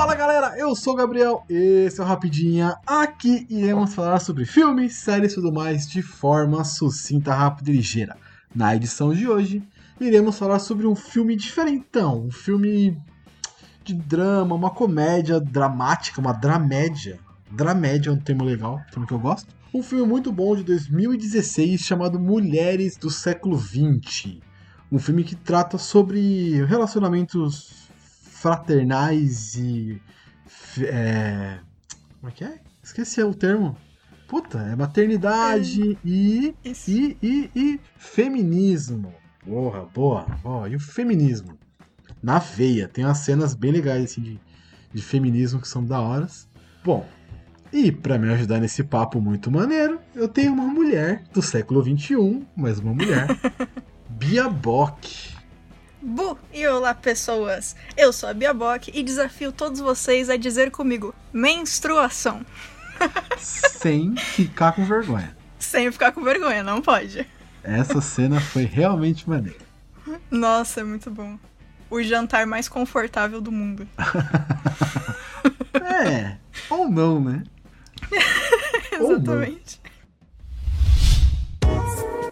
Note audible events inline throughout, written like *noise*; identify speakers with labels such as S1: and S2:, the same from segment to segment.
S1: Fala galera, eu sou o Gabriel, esse é o Rapidinha. Aqui iremos falar sobre filmes, séries e tudo mais de forma sucinta, rápida e ligeira. Na edição de hoje, iremos falar sobre um filme diferentão, um filme de drama, uma comédia dramática, uma dramédia. Dramédia é um termo legal, termo que eu gosto. Um filme muito bom de 2016 chamado Mulheres do Século XX. Um filme que trata sobre relacionamentos fraternais e. É... Como é que é? Esqueci o termo. Puta, é maternidade é. E, e, e, e feminismo. Porra, boa, boa. E o feminismo? Na veia. Tem umas cenas bem legais assim, de, de feminismo que são da horas. Bom, e para me ajudar nesse papo muito maneiro, eu tenho uma mulher do século XXI, mais uma mulher, *laughs* Bia Bock.
S2: Bu e olá pessoas, eu sou a Bia Bock e desafio todos vocês a dizer comigo menstruação. *laughs*
S1: Sem ficar com vergonha.
S2: Sem ficar com vergonha, não pode.
S1: Essa cena foi realmente maneira.
S2: Nossa, é muito bom. O jantar mais confortável do mundo. *laughs*
S1: é, ou não, né? *laughs*
S2: Exatamente.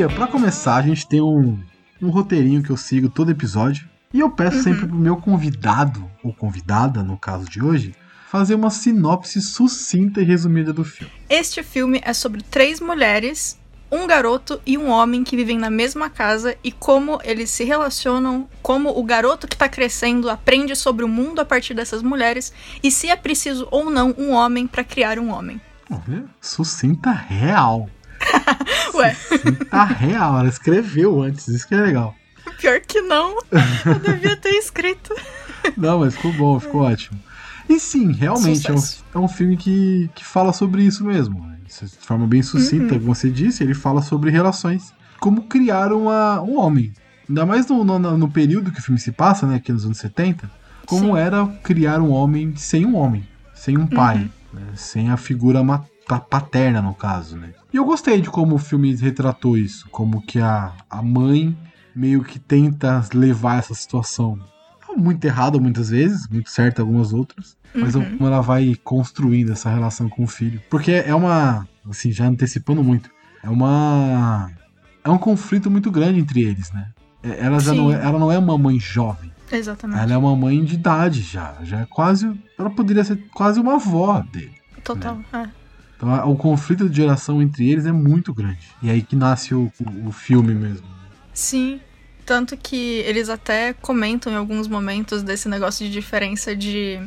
S1: Bia, pra começar, a gente tem um, um roteirinho que eu sigo todo episódio. E eu peço uhum. sempre pro meu convidado, ou convidada, no caso de hoje, fazer uma sinopse sucinta e resumida do filme.
S2: Este filme é sobre três mulheres, um garoto e um homem que vivem na mesma casa e como eles se relacionam, como o garoto que está crescendo aprende sobre o mundo a partir dessas mulheres e se é preciso ou não um homem para criar um homem.
S1: Sucinta real. *laughs*
S2: Ué.
S1: Tá real, ela escreveu antes, isso que é legal.
S2: Pior que não, eu devia ter escrito. *laughs*
S1: Não, mas ficou bom, ficou ótimo. E sim, realmente é um, é um, filme que, que fala sobre isso mesmo. De forma bem sucinta, uhum. como você disse, ele fala sobre relações. Como criar uma, um homem. Ainda mais no, no, no período que o filme se passa, né, aqui nos anos 70. Como sim. era criar um homem sem um homem, sem um pai, uhum. né, sem a figura paterna, no caso, né. E eu gostei de como o filme retratou isso, como que a, a mãe meio que tenta levar essa situação muito errada muitas vezes, muito certa algumas outras, mas uhum. como ela vai construindo essa relação com o filho. Porque é uma, assim, já antecipando muito, é uma é um conflito muito grande entre eles, né? É, ela já não é, ela não é uma mãe jovem.
S2: Exatamente.
S1: Ela é uma mãe de idade já, já é quase, ela poderia ser quase uma avó dele.
S2: Total, né? é.
S1: Então o conflito de geração entre eles é muito grande. E é aí que nasce o, o, o filme mesmo.
S2: Sim. Tanto que eles até comentam em alguns momentos desse negócio de diferença de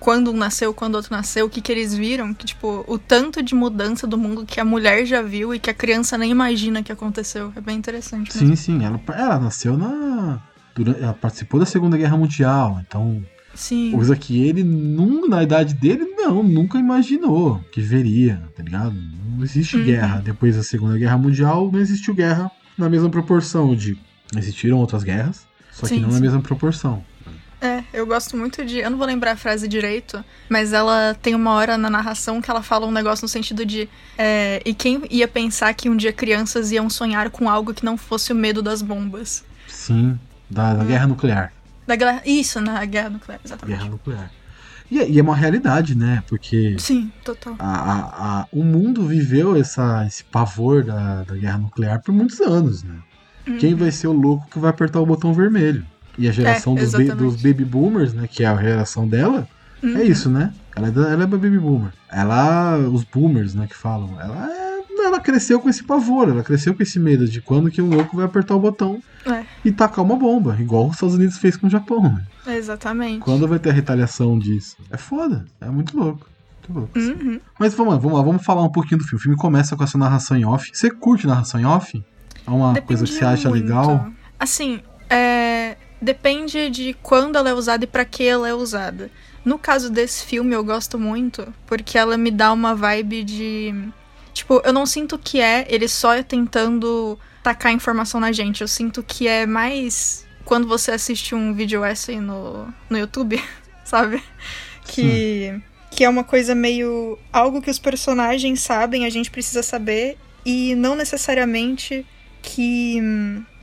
S2: quando um nasceu, quando outro nasceu, o que, que eles viram, que, tipo, o tanto de mudança do mundo que a mulher já viu e que a criança nem imagina que aconteceu. É bem interessante.
S1: Mesmo. Sim, sim. Ela, ela nasceu na. Durante, ela participou da Segunda Guerra Mundial, então
S2: Sim.
S1: Coisa que ele, num, na idade dele, não, nunca imaginou que veria, tá ligado? Não existe uhum. guerra. Depois da Segunda Guerra Mundial, não existiu guerra na mesma proporção de. Existiram outras guerras, só sim, que não sim. na mesma proporção.
S2: É, eu gosto muito de. Eu não vou lembrar a frase direito, mas ela tem uma hora na narração que ela fala um negócio no sentido de. É, e quem ia pensar que um dia crianças iam sonhar com algo que não fosse o medo das bombas?
S1: Sim, da, da guerra nuclear.
S2: Da guerra, isso, na guerra nuclear, exatamente.
S1: Guerra nuclear. E, é, e é uma realidade, né? Porque.
S2: Sim, total.
S1: A, a, a, o mundo viveu essa, esse pavor da, da guerra nuclear por muitos anos, né? Uhum. Quem vai ser o louco que vai apertar o botão vermelho? E a geração é, dos, ba dos, baby boomers, né? Que é a geração dela, é uhum. é isso, né? Ela é, da, ela é baby boomer. Ela, os boomers, né, que falam, ela é ela cresceu com esse pavor, ela cresceu com esse medo de quando que um louco vai apertar o botão
S2: é.
S1: e tacar uma bomba, igual os Estados Unidos fez com o Japão. Né?
S2: Exatamente.
S1: Quando vai ter a retaliação disso? É foda, é muito louco. Muito louco.
S2: Uhum.
S1: Mas vamos lá, vamos lá, vamos falar um pouquinho do filme. O filme começa com essa narração em off. Você curte narração em off? É uma
S2: Depende
S1: coisa que você acha
S2: muito.
S1: legal?
S2: Assim, é depende de quando ela é usada e para que ela é usada. No caso desse filme, eu gosto muito porque ela me dá uma vibe de. Tipo, eu não sinto que é ele só tentando tacar informação na gente. Eu sinto que é mais quando você assiste um vídeo essay no, no YouTube, *laughs* sabe? Que, que é uma coisa meio. algo que os personagens sabem, a gente precisa saber, e não necessariamente que.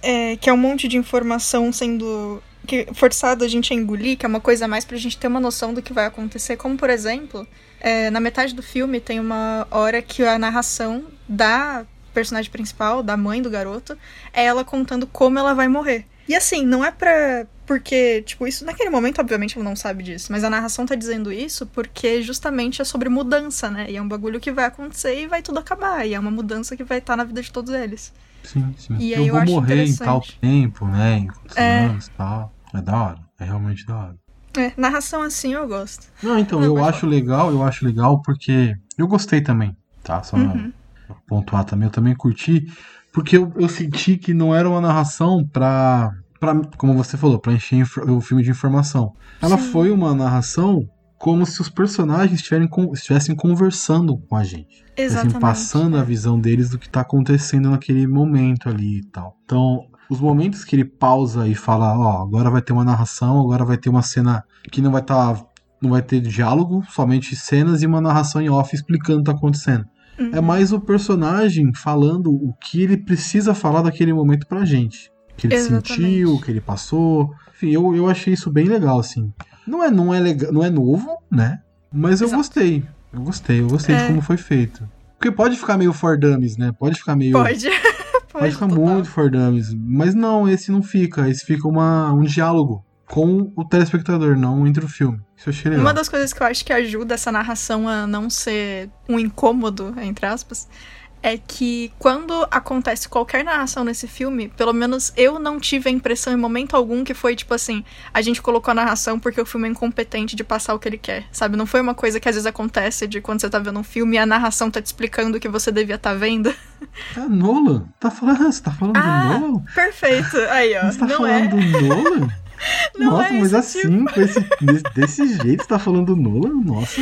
S2: É, que é um monte de informação sendo que forçado a gente a engolir, que é uma coisa mais pra gente ter uma noção do que vai acontecer. Como, por exemplo, é, na metade do filme tem uma hora que a narração da personagem principal, da mãe do garoto, é ela contando como ela vai morrer. E assim, não é pra. Porque, tipo, isso naquele momento, obviamente, ela não sabe disso. Mas a narração tá dizendo isso porque justamente é sobre mudança, né? E é um bagulho que vai acontecer e vai tudo acabar. E é uma mudança que vai estar tá na vida de todos eles.
S1: Sim, sim.
S2: E
S1: eu, eu vou morrer em tal tempo, né? Em
S2: é.
S1: anos e tal. É da hora. É realmente da hora.
S2: É, narração assim eu gosto.
S1: Não, então, eu acho falar. legal, eu acho legal porque eu gostei também, tá? Só
S2: uhum.
S1: pontuar também, eu também curti, porque eu, eu senti que não era uma narração pra, pra como você falou, pra encher o filme de informação. Ela
S2: Sim.
S1: foi uma narração como se os personagens estivessem conversando com a gente.
S2: Exatamente.
S1: passando a visão deles do que tá acontecendo naquele momento ali e tal. Então, os momentos que ele pausa e fala, ó, agora vai ter uma narração, agora vai ter uma cena que não vai estar. Tá, não vai ter diálogo, somente cenas e uma narração em off explicando o que tá acontecendo.
S2: Uhum.
S1: É mais o personagem falando o que ele precisa falar daquele momento pra gente. O que ele
S2: Exatamente.
S1: sentiu, o que ele passou. Enfim, eu, eu achei isso bem legal, assim. Não é, não é, legal, não é novo, né? Mas eu
S2: Exato.
S1: gostei. Eu gostei, eu gostei
S2: É.
S1: de como foi feito. Porque pode ficar meio for dummies, né? Pode ficar meio.
S2: Pode. *laughs*
S1: Pode ficar
S2: total.
S1: muito for dummies. Mas não, esse não fica. Esse fica uma, um diálogo com o telespectador, não entre o filme. Isso eu achei legal.
S2: Uma das coisas que eu acho que ajuda essa narração a não ser um incômodo, entre aspas, é que quando acontece qualquer narração nesse filme, pelo menos eu não tive a impressão em momento algum que foi tipo assim, a gente colocou a narração porque o filme é incompetente de passar o que ele quer, sabe? Não foi uma coisa que às vezes acontece de quando você tá vendo um filme e a narração tá te explicando o que você devia estar tá vendo.
S1: É *laughs* Nolan? Tá falando, você tá falando
S2: Ah,
S1: do Nolan?
S2: Perfeito. Aí, ó.
S1: Você tá
S2: não
S1: falando
S2: é.
S1: do Nolan? *laughs*
S2: Não
S1: Nossa,
S2: é
S1: mas assim, com esse, desse, jeito, você tá falando do Nolan? Nossa.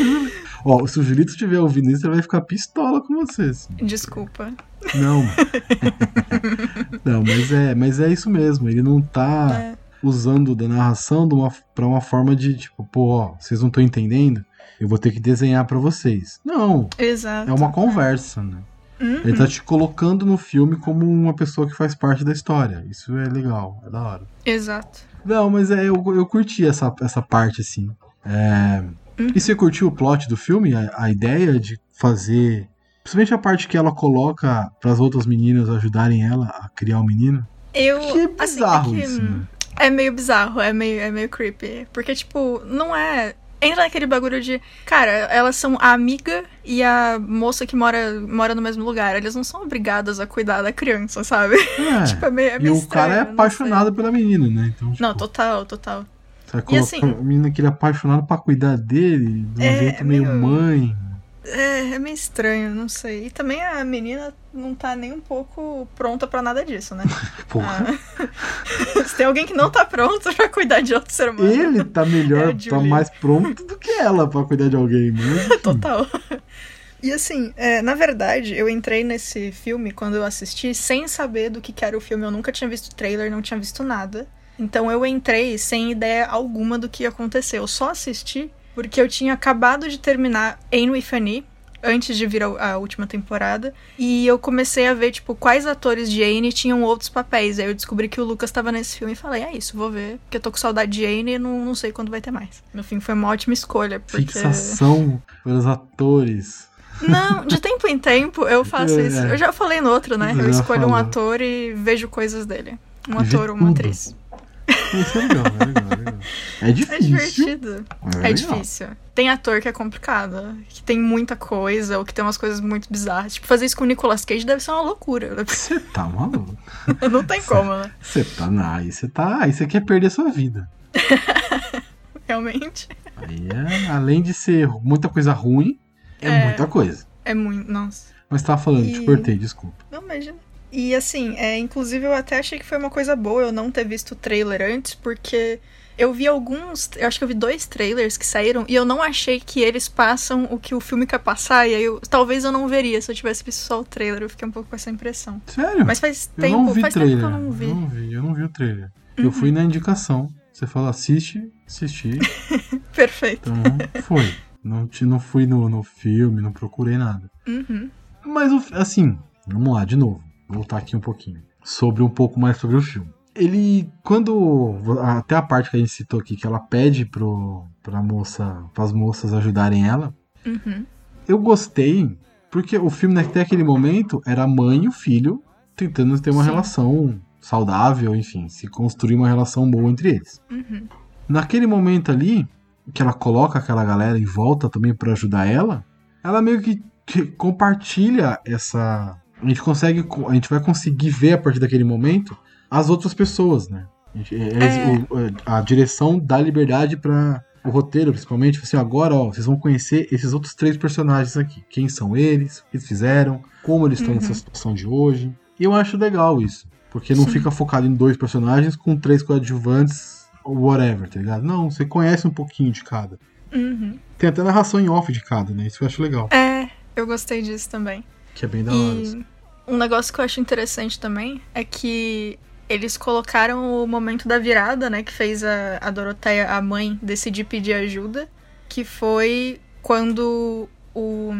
S1: Ó, se o Julito estiver ouvindo isso, ele vai ficar pistola com você. Assim.
S2: Desculpa.
S1: Não. *laughs* não, mas é, mas é isso mesmo. Ele não tá
S2: É.
S1: usando da narração de uma, pra uma forma de tipo, pô, ó, vocês não estão entendendo? Eu vou ter que desenhar pra vocês. Não,
S2: Exato.
S1: é uma conversa, né?
S2: Uhum.
S1: Ele tá te colocando no filme como uma pessoa que faz parte da história. Isso é legal, é da hora.
S2: Exato.
S1: Não, mas é, eu, eu curti essa, essa parte, assim. É...
S2: Uhum.
S1: E você curtiu o plot do filme? A, a ideia de fazer. Principalmente a parte que ela coloca para as outras meninas ajudarem ela a criar o menino.
S2: Eu.
S1: Que é
S2: assim,
S1: bizarro
S2: é que,
S1: isso, né?
S2: É meio bizarro, é meio, é meio creepy. Porque, tipo, não é. Entra naquele bagulho de. Cara, elas são a amiga e a moça que mora, mora no mesmo lugar. Eles não são obrigadas a cuidar da criança, sabe?
S1: É. *laughs*
S2: tipo, é meio, é
S1: e
S2: meio
S1: o cara é
S2: estranho,
S1: apaixonado pela menina, né? Então,
S2: sei. Não,
S1: tipo,
S2: total, total. E
S1: colocar
S2: assim-
S1: a menina que ele é apaixonado pra cuidar dele de um
S2: É,
S1: jeito meio
S2: meio-
S1: mãe.
S2: É, é meio estranho, não sei. E também a menina não tá nem um pouco pronta pra nada disso, né? *laughs*
S1: Porra.
S2: Ah. *laughs* Se tem alguém que não tá pronto pra cuidar de outro ser humano.
S1: Ele tá melhor,
S2: É
S1: tá mais pronto do que ela pra cuidar de alguém, mas. *laughs*
S2: Total. E assim, é, na verdade, eu entrei nesse filme quando eu assisti sem saber do que, que era o filme. Eu nunca tinha visto trailer, não tinha visto nada. Então eu entrei sem ideia alguma do que ia acontecer. Eu só assisti porque eu tinha acabado de terminar Anne with Annie, antes de vir a, última temporada. E eu comecei a ver, tipo, quais atores de Anne tinham outros papéis. Aí eu descobri que o Lucas tava nesse filme e falei, é isso, vou ver. Porque eu tô com saudade de Anne e não, não sei quando vai ter mais. No fim, foi uma ótima escolha. Porque...
S1: Fixação pelos atores.
S2: Não, de tempo em tempo eu faço
S1: É.
S2: isso. Eu já falei no outro, né? Eu escolho um
S1: falou.
S2: ator e vejo coisas dele. Um ator ou uma atriz.
S1: Isso é legal, é legal, é legal. É
S2: É
S1: difícil.
S2: divertido. É,
S1: legal.
S2: difícil. Tem ator que é complicado, que tem muita coisa, ou que tem umas coisas muito bizarras. Tipo, fazer isso com o Nicolas Cage deve ser uma loucura.
S1: Você tá maluco? *laughs*
S2: Não tem como, né?
S1: Você tá na. Aí você tá. Aí você quer perder sua vida. *laughs*
S2: Realmente.
S1: Aí é, além de ser muita coisa ruim, é,
S2: É.
S1: muita coisa.
S2: É muito. Nossa.
S1: Mas tava falando, te
S2: E-
S1: cortei, desculpa.
S2: Não, imagina. E assim, é, inclusive eu até achei que foi uma coisa boa eu não ter visto o trailer antes, porque eu vi alguns. Eu acho que eu vi dois trailers que saíram e eu não achei que eles passam o que o filme quer passar. E aí eu, talvez eu não veria se eu tivesse visto só o trailer. Eu fiquei um pouco com essa impressão.
S1: Sério?
S2: Mas faz
S1: eu
S2: tempo,
S1: não vi
S2: faz
S1: trailer.
S2: tempo que eu não vi.
S1: Eu não vi, eu não vi o trailer. Eu
S2: Uhum.
S1: fui na indicação. Você falou assiste, assisti. *laughs*
S2: Perfeito.
S1: Então foi. Não, te- não fui no, no filme, não procurei nada.
S2: Uhum.
S1: Mas, assim, vamos lá, de novo. Voltar aqui um pouquinho. Sobre um pouco mais sobre o filme. Ele, quando. Até a parte que a gente citou aqui, que ela pede pro, pra moça, pras moças ajudarem ela.
S2: Uhum.
S1: Eu gostei, porque o filme até aquele momento era a mãe e o filho tentando ter uma
S2: Sim.
S1: relação saudável, enfim, se construir uma relação boa entre eles.
S2: Uhum.
S1: Naquele momento ali, que ela coloca aquela galera em volta também pra ajudar ela, ela meio que, que compartilha essa. A gente consegue. A gente vai conseguir ver a partir daquele momento as outras pessoas, né? A, gente- é-
S2: É.
S1: o- a direção dá liberdade pra. O roteiro, principalmente, assim, agora, ó, vocês vão conhecer esses outros três personagens aqui. Quem são eles, o que eles fizeram, como eles estão
S2: Uhum.
S1: nessa situação de hoje. E eu acho legal isso. Porque não
S2: Sim.
S1: fica focado em dois personagens com três coadjuvantes whatever, tá ligado? Não, você conhece um pouquinho de cada.
S2: Uhum.
S1: Tem até narração em off de cada, né? Isso eu acho legal.
S2: É, eu gostei disso também.
S1: Que é bem da hora. assim.
S2: E um negócio que eu acho interessante também é que eles colocaram o momento da virada, né? Que fez a, a Doroteia, a mãe, decidir pedir ajuda. Que foi quando o,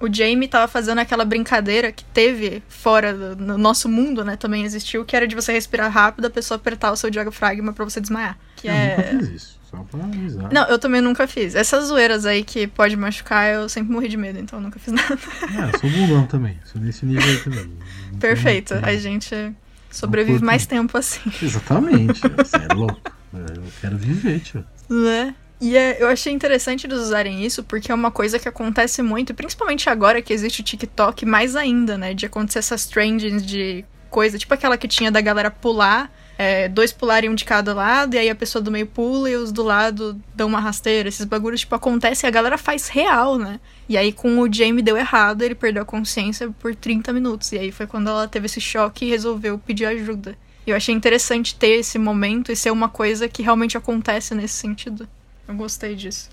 S2: o Jamie tava fazendo aquela brincadeira que teve fora do no nosso mundo, né? Também existiu, que era de você respirar rápido, a pessoa apertar o seu diafragma pra você desmaiar. Que
S1: Eu
S2: é.
S1: nunca fiz isso, só pra avisar.
S2: Não, eu também nunca fiz. Essas zoeiras aí que pode machucar, eu sempre morri de medo, então eu nunca fiz *laughs* nada.
S1: É, eu sou bundão também. Sou nesse nível aí também. Não
S2: Perfeito.
S1: tenho-
S2: A gente sobrevive mais tempo assim, *laughs*
S1: Exatamente. Você é louco. Eu quero viver, tio.
S2: né? E é, eu achei interessante eles usarem isso, porque é uma coisa que acontece muito, principalmente agora que existe o TikTok, mais ainda, né? De acontecer essas trendings de coisa, tipo aquela que tinha da galera pular, é, dois pularem um de cada lado, e aí a pessoa do meio pula e os do lado dão uma rasteira. Esses bagulhos, tipo, acontecem e a galera faz real, né? E aí com o Jamie deu errado, ele perdeu a consciência por 30 minutos. E aí foi quando ela teve esse choque e resolveu pedir ajuda. E eu achei interessante ter esse momento e ser uma coisa que realmente acontece nesse sentido. Eu gostei disso.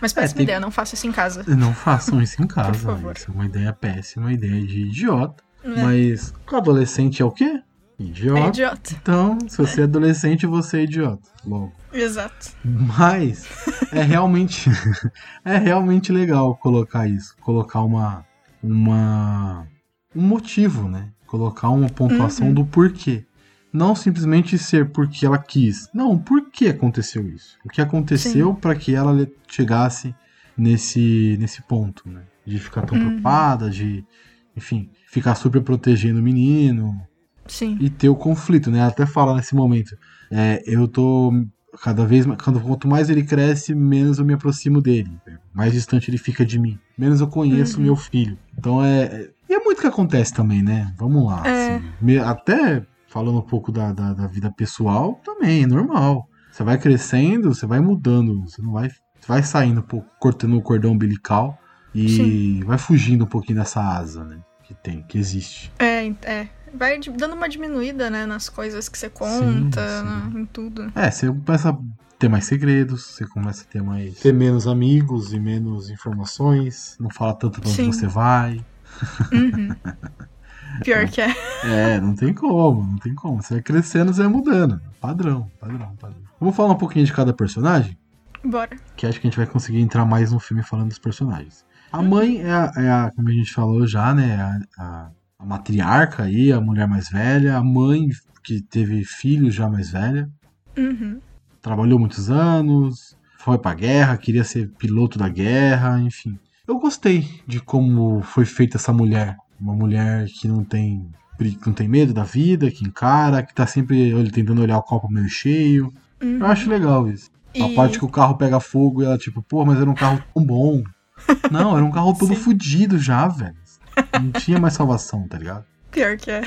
S2: Mas péssima
S1: tem-
S2: ideia, não faça isso em casa.
S1: Não façam isso em *laughs* casa.
S2: favor.
S1: Isso é uma ideia péssima, ideia de idiota.
S2: É.
S1: Mas o adolescente é o quê? Idiota.
S2: É idiota.
S1: Então, se você é adolescente, você é idiota. Logo.
S2: Exato.
S1: Mas é realmente *laughs* é realmente legal colocar isso, colocar uma uma um motivo, né? Colocar uma pontuação
S2: Uhum.
S1: do porquê. Não simplesmente ser porque ela quis. Não, por que aconteceu isso? O que aconteceu para que ela chegasse nesse nesse ponto, né? De ficar tão
S2: Uhum.
S1: preocupada, de enfim, ficar super protegendo o menino,
S2: Sim.
S1: e ter o conflito, né? Ela até fala nesse momento. É, eu tô cada vez. Quando, quanto mais ele cresce, menos eu me aproximo dele. Mais distante ele fica de mim. Menos eu conheço
S2: Uhum.
S1: meu filho. Então é. é- E é muito que acontece também, né? Vamos lá.
S2: É.
S1: assim. Até falando um pouco da, da, da vida pessoal, também, é normal. Você vai crescendo, você vai mudando. Você não vai. Você vai saindo um pouco, cortando o cordão umbilical e
S2: Sim.
S1: vai fugindo um pouquinho dessa asa, né? Que tem, que existe.
S2: É, é. Vai dando uma diminuída, né, nas coisas que você conta,
S1: sim.
S2: né, em tudo.
S1: É, você começa a ter mais segredos, você começa a ter mais. ter menos amigos e menos informações, não fala tanto pra onde
S2: Sim.
S1: você vai.
S2: Uhum. *laughs* Pior que é.
S1: É, não tem como, não tem como. Você vai crescendo, você vai mudando. Padrão, padrão, padrão. Vamos falar um pouquinho de cada personagem,
S2: Bora.
S1: que acho que a gente vai conseguir entrar mais no filme falando dos personagens. A mãe é a, é a- como a gente falou já, né? A, a- a matriarca aí, a mulher mais velha, a mãe que teve filhos já mais velha.
S2: Uhum.
S1: trabalhou muitos anos, foi pra guerra, queria ser piloto da guerra, enfim. Eu gostei de como foi feita essa mulher. Uma mulher que não tem, que não tem medo da vida, que encara, que tá sempre olha, tentando olhar o copo meio cheio.
S2: Uhum.
S1: Eu acho legal isso. A
S2: E-
S1: parte que o carro pega fogo e ela, tipo, pô, mas era um carro tão bom. *laughs* Não, era um carro todo
S2: Sim.
S1: fudido já, velho. Não tinha mais salvação, tá ligado?
S2: Pior que é.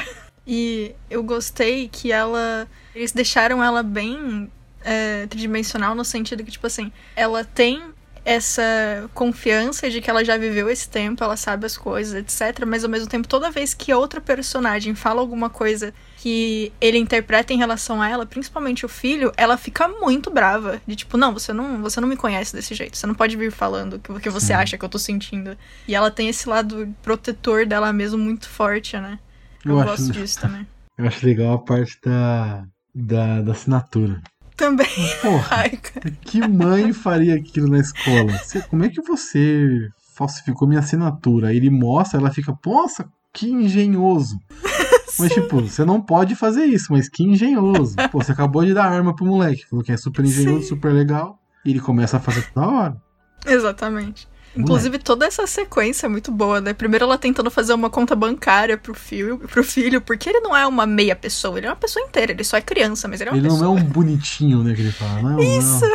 S2: E eu gostei que ela. Eles deixaram ela bem é, tridimensional no sentido que, tipo assim, ela tem essa confiança de que ela já viveu esse tempo, ela sabe as coisas, etc. Mas ao mesmo tempo, toda vez que outra personagem fala alguma coisa que ele interpreta em relação a ela, principalmente o filho, ela fica muito brava. De tipo, não, você não, você não me conhece desse jeito. Você não pode vir falando o que você Sim. acha que eu tô sentindo. E ela tem esse lado protetor dela mesmo muito forte, né? Eu, eu gosto disso também. *laughs*
S1: Eu acho legal a parte da, da, da assinatura.
S2: Também.
S1: Porra, Ai, que mãe faria aquilo na escola? Você, como é que você falsificou minha assinatura? Aí ele mostra, ela fica, nossa, que engenhoso. *laughs* Mas, tipo, você não pode fazer isso, mas que engenhoso. Pô, você acabou de dar arma pro moleque, falou que é super engenhoso, Sim. super legal. E ele começa a fazer toda hora.
S2: Exatamente. Inclusive, toda essa sequência é muito boa, né? Primeiro ela tentando fazer uma conta bancária pro filho, pro filho, porque ele não é uma meia pessoa, ele é uma pessoa inteira, ele só é criança, mas ele é uma
S1: ele
S2: pessoa.
S1: Ele não é um bonitinho, né, que ele fala. Não,
S2: Isso!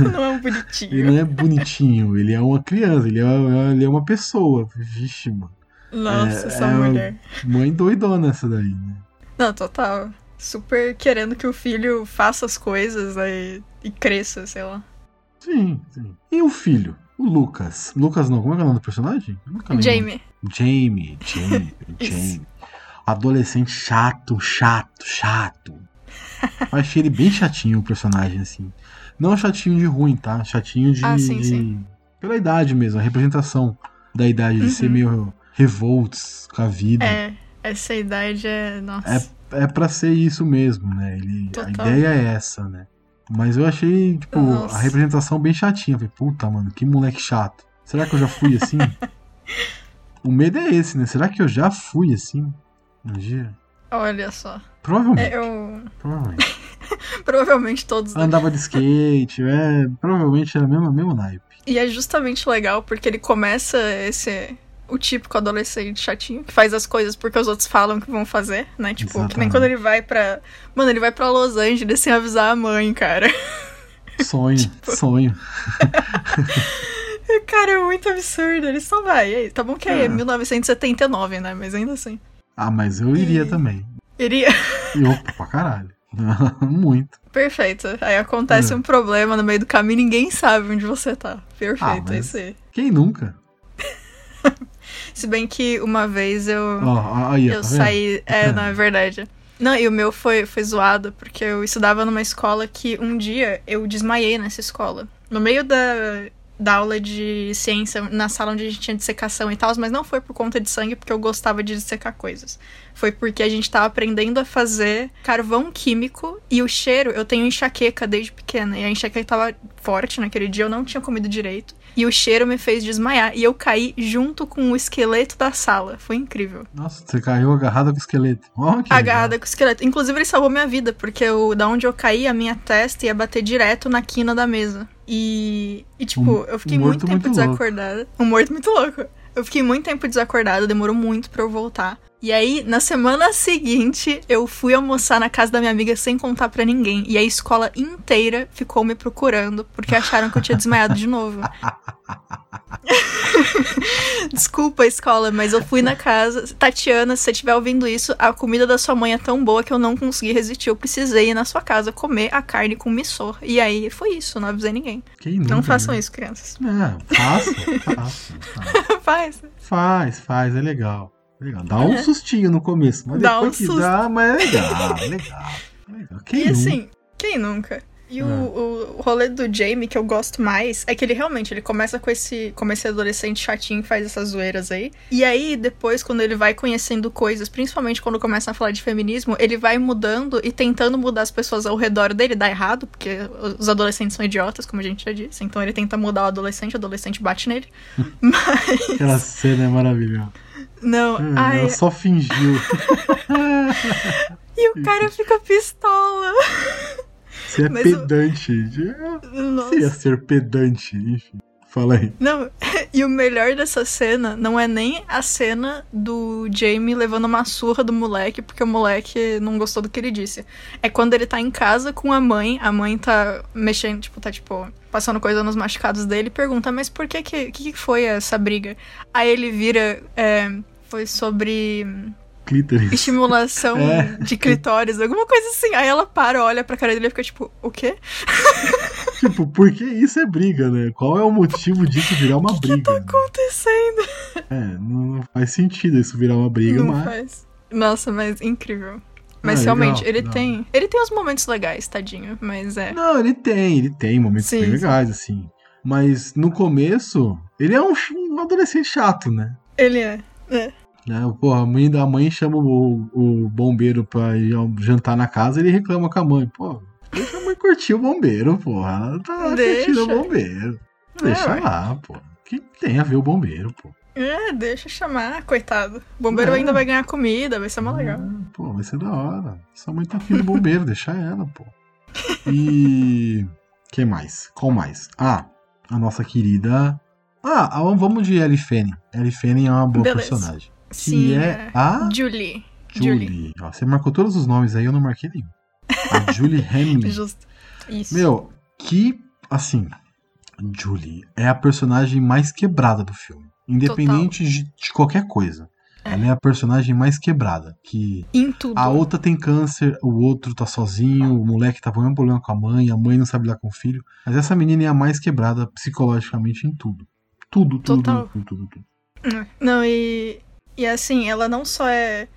S2: Não. *laughs* não é um bonitinho.
S1: ele não é bonitinho, ele é uma criança, ele é, ele é uma pessoa. Vixe, mano.
S2: Nossa, é, essa é mulher.
S1: Mãe doidona essa daí, né?
S2: Não, total. Super querendo que o filho faça as coisas né, e, e cresça, sei lá.
S1: Sim, sim. E o filho? O Lucas. Lucas não, como é é o nome do personagem?
S2: Jamie.
S1: Jamie, Jamie, *laughs* Jamie. Adolescente chato, chato, chato. Eu achei ele bem chatinho o personagem, assim. Não chatinho de ruim, tá? Chatinho de.
S2: Ah, sim,
S1: de...
S2: sim.
S1: Pela idade mesmo, a representação da idade, de ser uhum. meio revoltos com a vida.
S2: É, essa idade é. Nossa.
S1: É, é pra ser isso mesmo, né? Ele, a ideia é essa, né? Mas eu achei, tipo, Nossa. a representação bem chatinha. Eu falei, puta, mano, que moleque chato. Será que eu já fui assim? *laughs* o medo é esse, né? Será que eu já fui assim? Um dia?
S2: Olha só.
S1: Provavelmente.
S2: É, eu...
S1: Provavelmente. *laughs*
S2: provavelmente todos.
S1: Andava de skate, é. Provavelmente era o mesmo, mesmo naipe.
S2: E é justamente legal porque ele começa esse o típico adolescente chatinho, que faz as coisas porque os outros falam que vão fazer, né? Tipo, Exatamente. que nem quando ele vai pra. Mano, ele vai pra Los Angeles sem avisar a mãe, cara. *laughs*
S1: Sonho, tipo... sonho. *laughs*
S2: cara, é muito absurdo. Ele só vai. Tá bom que é, é 1979, né? Mas ainda assim.
S1: Ah, mas eu iria e... também.
S2: Iria?
S1: Eu, pra caralho. *laughs* muito.
S2: Perfeito. Aí acontece é. um problema no meio do caminho ninguém sabe onde você tá. Perfeito, ah, é isso aí.
S1: Quem nunca?
S2: Se bem que uma vez eu.
S1: Oh, aí,
S2: eu
S1: tá
S2: saí. É, na verdade. Não, e o meu foi, foi zoado, porque eu estudava numa escola que um dia eu desmaiei nessa escola. No meio da, da aula de ciência, na sala onde a gente tinha dissecação e tal, mas não foi por conta de sangue, porque eu gostava de dissecar coisas foi porque a gente tava aprendendo a fazer carvão químico e o cheiro, eu tenho enxaqueca desde pequena. E a enxaqueca tava forte naquele dia, eu não tinha comido direito. E o cheiro me fez desmaiar. E eu caí junto com o esqueleto da sala. Foi incrível.
S1: Nossa, você caiu agarrada com o esqueleto. Oh,
S2: agarrada com o esqueleto. Inclusive, ele salvou minha vida, porque eu, da onde eu caí, a minha testa ia bater direto na quina da mesa. E, e tipo, um, eu fiquei um muito tempo muito desacordada. Um morto muito louco. Eu fiquei muito tempo desacordada, demorou muito para eu voltar. E aí, na semana seguinte, eu fui almoçar na casa da minha amiga sem contar para ninguém. E a escola inteira ficou me procurando porque acharam que eu tinha desmaiado de novo. *laughs* *laughs* Desculpa, escola, mas eu fui na casa. Tatiana, se você estiver ouvindo isso, a comida da sua mãe é tão boa que eu não consegui resistir. Eu precisei ir na sua casa comer a carne com missor. E aí foi isso, não avisei ninguém.
S1: Nunca,
S2: não façam né? isso, crianças.
S1: É, faça, faça. *laughs*
S2: Faz.
S1: Faz, faz, é legal. Legal. Dá um sustinho no começo, mas dá depois um que susto. dá, mas é legal, é legal. legal. Quem
S2: e assim, quem nunca? E o, o, rolê do Jamie que eu gosto mais é que ele realmente ele começa com esse, como esse adolescente chatinho que faz essas zoeiras aí. E aí, depois, quando ele vai conhecendo coisas, principalmente quando começa a falar de feminismo, ele vai mudando e tentando mudar as pessoas ao redor dele. Dá errado, porque os adolescentes são idiotas, como a gente já disse. Então ele tenta mudar o adolescente, o adolescente bate nele. *laughs* Mas.
S1: Aquela cena é maravilhosa.
S2: Não, hum, ai...
S1: Ela só fingiu. *laughs*
S2: e o cara fica pistola. *laughs*
S1: Você é Mas pedante. Eu... Você ia ser pedante, enfim. Fala aí.
S2: Não, *laughs* e o melhor dessa cena não é nem a cena do Jamie levando uma surra do moleque, porque o moleque não gostou do que ele disse. É quando ele tá em casa com a mãe, a mãe tá mexendo, tipo, tá tipo, passando coisa nos machucados dele e pergunta, mas por que que, que foi essa briga? Aí ele vira. É, foi sobre
S1: clítoris. *laughs*
S2: Estimulação
S1: É.
S2: de clitóris, alguma coisa assim. Aí ela para, olha pra cara dele e fica tipo, o quê? *laughs*
S1: Tipo, por que isso é briga, né? Qual é o motivo disso virar uma *laughs* briga?
S2: Tá acontecendo.
S1: É, não faz sentido isso virar uma briga,
S2: Não
S1: mas.
S2: faz. Nossa, mas incrível. Mas
S1: Ah,
S2: realmente,
S1: legal,
S2: ele
S1: legal.
S2: tem. Ele tem uns momentos legais, tadinho. Mas é.
S1: Não, ele tem, ele tem momentos
S2: Sim,
S1: bem legais, assim. Mas no começo, ele é um, um adolescente chato, né?
S2: Ele é. É.
S1: né? Porra, a mãe da mãe chama o, o bombeiro pra ir jantar na casa ele reclama com a mãe. Pô, deixa a mãe curtir o bombeiro, porra. Ela tá
S2: Deixa.
S1: curtindo o bombeiro. Deixa
S2: ué.
S1: lá, pô. Que tem a ver o bombeiro, pô?
S2: É, deixa chamar, coitado. O bombeiro
S1: É.
S2: ainda vai ganhar comida, vai ser mó legal.
S1: Ah, Pô, vai ser da hora. Sua mãe tá afim do bombeiro, *laughs* deixa ela, pô. E. Quem mais? Qual mais? Ah, a nossa querida. Ah, a- vamos de. Ellie Fanning é uma boa
S2: Beleza.
S1: personagem. Que
S2: Sim.
S1: é a
S2: Julie.
S1: Julie. Ó, você marcou todos os nomes aí, eu não marquei nenhum. A *laughs* Julie.
S2: Justo. Isso.
S1: Meu, que. Assim. Julie é a personagem mais quebrada do filme. Independente de, de qualquer coisa.
S2: É.
S1: Ela é a personagem mais quebrada. Que
S2: Em tudo.
S1: a outra tem câncer, o outro tá sozinho, o moleque tá com mesmo problema com a mãe, a mãe não sabe lidar com o filho. Mas essa menina é a mais quebrada psicologicamente em tudo. Tudo, tudo,
S2: Total.
S1: tudo, tudo, tudo.
S2: É. Não, e. E assim, ela não só é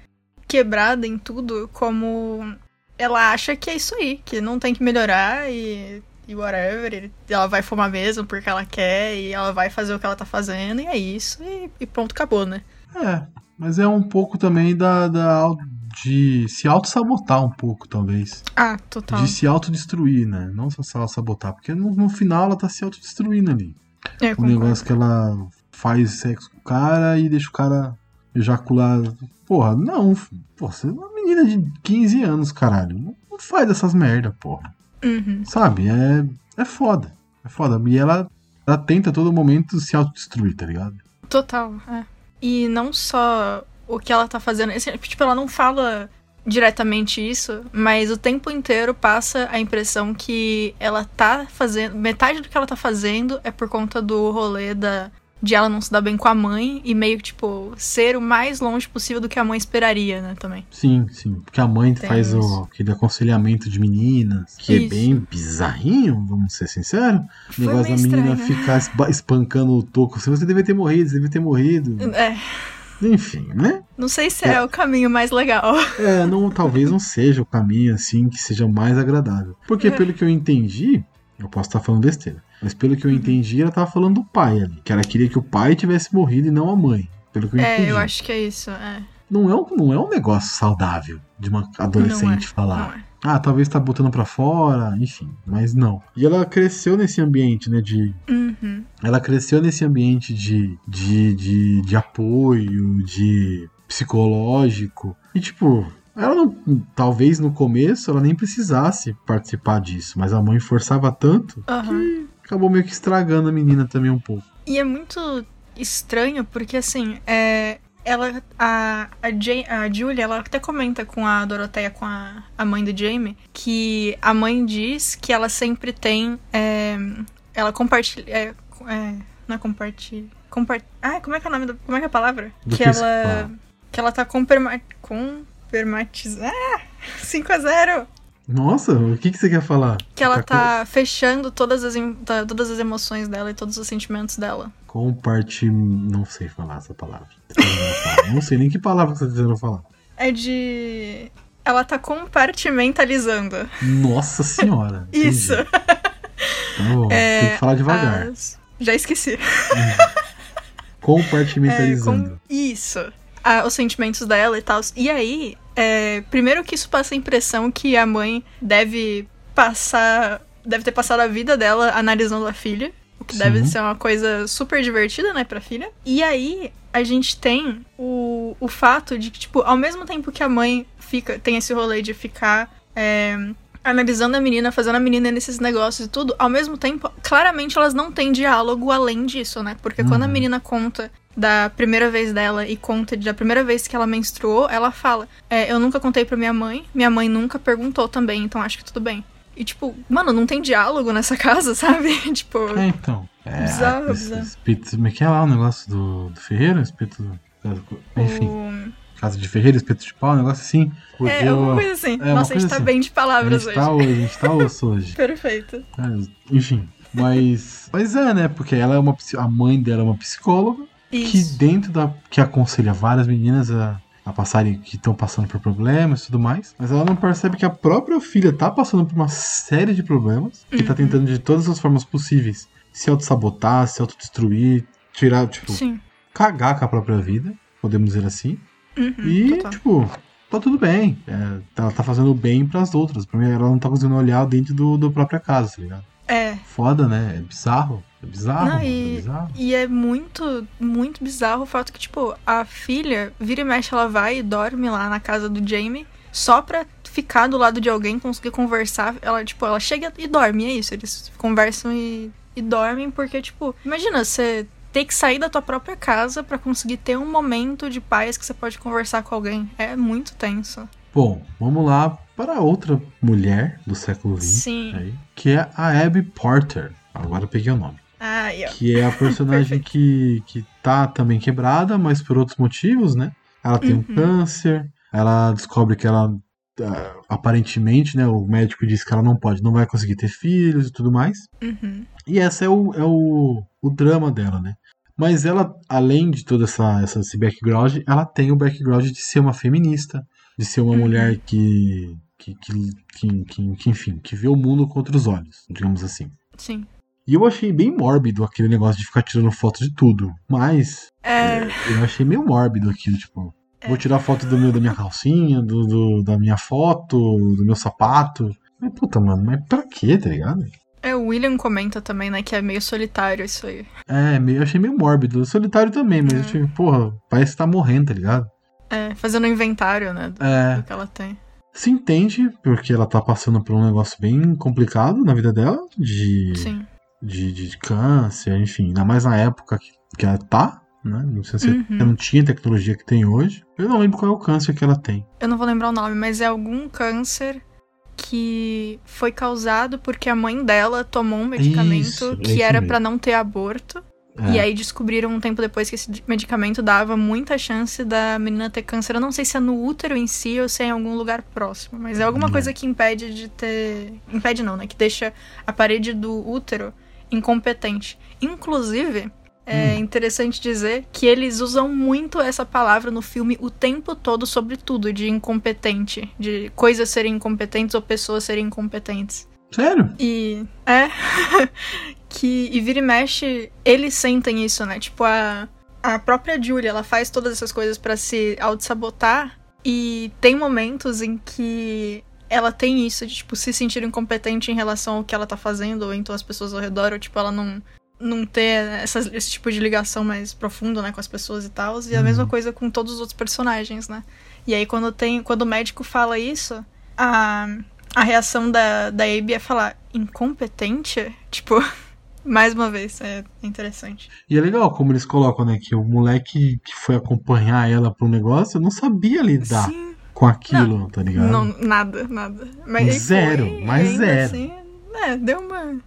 S2: quebrada em tudo, como ela acha que é isso aí, que não tem que melhorar e. E whatever, e ela vai fumar mesmo porque ela quer, e ela vai fazer o que ela tá fazendo, e é isso, e, e pronto, acabou, né?
S1: É, mas é um pouco também da, da de se auto-sabotar um pouco, talvez.
S2: Ah, total.
S1: De se autodestruir, né? Não só se ela sabotar, porque no, no final ela tá se autodestruindo ali.
S2: É,
S1: O
S2: concordo.
S1: negócio que ela faz sexo com o cara e deixa o cara ejacular. Porra, não. Pô, você é uma menina de 15 anos, caralho. Não, não faz essas merda, porra.
S2: Uhum.
S1: Sabe? É, é foda. É foda. E ela, ela tenta a todo momento se autodestruir, tá ligado?
S2: Total, é. E não só o que ela tá fazendo. Tipo, ela não fala diretamente isso, mas o tempo inteiro passa a impressão que ela tá fazendo. Metade do que ela tá fazendo é por conta do rolê da. De ela não se dar bem com a mãe e meio que, tipo, ser o mais longe possível do que a mãe esperaria, né, também.
S1: Sim, sim. Porque a mãe
S2: Tem
S1: faz o,
S2: isso.
S1: aquele aconselhamento de meninas, que é
S2: Isso.
S1: bem bizarrinho, vamos ser sinceros. O negócio da menina
S2: estranho, né?
S1: ficar espa- espancando o toco. Você devia ter morrido, você devia ter morrido.
S2: É,
S1: Enfim, né?
S2: não sei se é, o caminho mais legal.
S1: É, não, talvez não seja o caminho assim que seja mais agradável. Porque
S2: É.
S1: pelo que eu entendi, eu posso estar falando besteira, mas pelo
S2: Uhum.
S1: que eu entendi, ela tava falando do pai ali. Que ela queria que o pai tivesse morrido e não a mãe. Pelo que eu entendi.
S2: É, eu acho que é isso, é.
S1: Não, é um, não é um negócio saudável de uma adolescente falar.
S2: Não é.
S1: Ah, talvez tá botando pra fora, enfim, mas não. E ela cresceu nesse ambiente, né, de
S2: Uhum.
S1: ela cresceu nesse ambiente de, de, de, de apoio, de psicológico. E, tipo, ela não. Talvez no começo ela nem precisasse participar disso, mas a mãe forçava tanto
S2: Aham.
S1: Acabou meio que estragando a menina também um pouco.
S2: E é muito estranho porque, assim, é, ela, a, a, Ja- a Julia, ela até comenta com a Doroteia, com a, a mãe do Jamie, que a mãe diz que ela sempre tem. é, ela compartilha. É, é, não é compartilha. Compart... Ah, como é que é o nome da. Como é que é a palavra?
S1: Do
S2: que ela. Que ela tá comperma... compermatizada. Ah! 5 a 0
S1: Nossa, o que, que você quer falar?
S2: Que ela
S1: co-
S2: tá fechando todas as, tá- todas as emoções dela e todos os sentimentos dela.
S1: Compartim. Não sei falar essa palavra. Tá. *laughs* Não sei nem que palavra você tá tentando falar.
S2: É de. Ela tá compartimentalizando.
S1: Nossa senhora. *laughs*
S2: Isso.
S1: Tá bom,
S2: É,
S1: tem que falar devagar.
S2: As- Já esqueci. *laughs*
S1: Compartimentalizando.
S2: É, com- Isso. Ah, os sentimentos dela e tal. E aí, é, primeiro que isso passa a impressão que a mãe deve passar. Deve ter passado a vida dela analisando a filha. O que
S1: Sim.
S2: deve ser uma coisa super divertida, né, pra filha. E aí, a gente tem o, o fato de que, tipo, ao mesmo tempo que a mãe fica. Tem esse rolê de ficar. é, analisando a menina, fazendo a menina nesses negócios e tudo, ao mesmo tempo, claramente elas não têm diálogo além disso, né? Porque quando a
S1: Uhum.
S2: menina conta da primeira vez dela e conta da primeira vez que ela menstruou, ela fala: é, Eu nunca contei pra minha mãe, minha mãe nunca perguntou também, então acho que tudo bem. E tipo, mano, não tem diálogo nessa *laughs* casa, sabe? *laughs* tipo,
S1: É, então. É,
S2: Bizarro,
S1: esse
S2: bizarro.
S1: Espírito, como é que é lá o negócio do, do Ferreira? Espírito. Enfim.
S2: o...
S1: casa de ferreiro, espeto de pau, um negócio assim.
S2: É, alguma coisa assim.
S1: é,
S2: Nossa, a gente tá
S1: assim.
S2: bem de
S1: a
S2: palavras
S1: gente
S2: hoje.
S1: tá hoje, a gente tá osso *laughs* hoje.
S2: Perfeito.
S1: É, enfim, mas. Mas é, né? Porque ela é uma. A mãe dela é uma psicóloga que
S2: Isso.
S1: dentro da. que aconselha várias meninas a, a passarem. que estão passando por problemas e tudo mais. Mas ela não percebe que a própria filha tá passando por uma série de problemas. Que tá
S2: Uhum.
S1: tentando de todas as formas possíveis se auto-sabotar, se autodestruir, tirar, tipo,
S2: Sim.
S1: cagar com a própria vida, podemos dizer assim.
S2: Uhum,
S1: E,
S2: total.
S1: tipo, tá tudo bem. É, ela tá fazendo bem pras outras. Pra mim, ela não tá conseguindo olhar dentro do, do própria casa, tá ligado?
S2: É.
S1: Foda, né? É bizarro. É bizarro.
S2: Não,
S1: é
S2: e,
S1: bizarro.
S2: e é muito, muito bizarro o fato que, tipo, a filha, vira e mexe, ela vai e dorme lá na casa do Jamie só pra ficar do lado de alguém, conseguir conversar. Ela, tipo, ela chega e dorme, é isso. Eles conversam e, e dormem porque, tipo, imagina, você ter que sair da tua própria casa pra conseguir ter um momento de paz que você pode conversar com alguém. É muito tenso.
S1: Bom, vamos lá para outra mulher do século XX,
S2: Sim.
S1: aí, que é a Abby Porter. Agora peguei o nome.
S2: Ai.
S1: Que é a personagem *laughs* que, que tá também quebrada, mas por outros motivos, né? Ela tem um
S2: Uhum.
S1: câncer, ela descobre que ela. ah, aparentemente, né? O médico diz que ela não pode, não vai conseguir ter filhos e tudo mais.
S2: Uhum.
S1: E esse é o, é o, o drama dela, né? Mas ela, além de todo essa, essa, esse background, ela tem o background de ser uma feminista, de ser uma
S2: Uhum.
S1: mulher que que, que, que, que, que, enfim, que vê o mundo com outros olhos, digamos assim.
S2: Sim.
S1: E eu achei bem mórbido aquele negócio de ficar tirando foto de tudo. Mas
S2: É.
S1: eu achei meio mórbido aquilo, tipo, vou tirar foto do meu, da minha calcinha, do, do- da minha foto, do meu sapato. Mas, puta, mano, mas pra quê, tá ligado?
S2: É, o William comenta também, né, que é meio solitário isso aí.
S1: É, meio, eu achei meio mórbido. Solitário também, mas eu
S2: É.
S1: achei, porra, parece que tá morrendo, tá ligado?
S2: É, fazendo um inventário, né, do,
S1: É,
S2: do que ela tem.
S1: se entende, porque ela tá passando por um negócio bem complicado na vida dela, de,
S2: Sim.
S1: De, de câncer, enfim, ainda mais na época que, que ela tá, né? Não sei se
S2: Uhum.
S1: não tinha tecnologia que tem hoje. Eu não lembro qual é o câncer que ela tem.
S2: Eu não vou lembrar o nome, mas é algum câncer que foi causado porque a mãe dela tomou um medicamento
S1: Isso, é
S2: que
S1: isso
S2: era
S1: mesmo.
S2: pra não ter aborto.
S1: É.
S2: E aí descobriram um tempo depois que esse medicamento dava muita chance da menina ter câncer. Eu não sei se é no útero em si ou se é em algum lugar próximo, mas é alguma
S1: É.
S2: coisa que impede de ter. Impede não, né? Que deixa a parede do útero incompetente. Inclusive, é
S1: Hum.
S2: interessante dizer que eles usam muito essa palavra no filme o tempo todo sobre tudo, de incompetente, de coisas serem incompetentes ou pessoas serem incompetentes.
S1: Sério?
S2: E. É. *laughs* que. E vira e mexe, eles sentem isso, né? Tipo, a. A própria Julia, ela faz todas essas coisas pra se auto-sabotar. E tem momentos em que ela tem isso de, tipo, se sentir incompetente em relação ao que ela tá fazendo, ou então as pessoas ao redor, ou, tipo, ela não. Não ter essas- esse tipo de ligação mais profunda, né, com as pessoas e tal. E a
S1: Uhum.
S2: mesma coisa com todos os outros personagens, né? E aí, quando tem. Quando o médico fala isso, a a reação da, da Abby é falar incompetente? *laughs* Tipo, mais uma vez, é interessante.
S1: E é legal como eles colocam, né? Que o moleque que foi acompanhar ela pro negócio não sabia lidar
S2: Sim,
S1: com aquilo, tá ligado?
S2: não, nada, nada. Mas
S1: Zero,
S2: foi,
S1: mas zero.
S2: Assim, é, deu uma.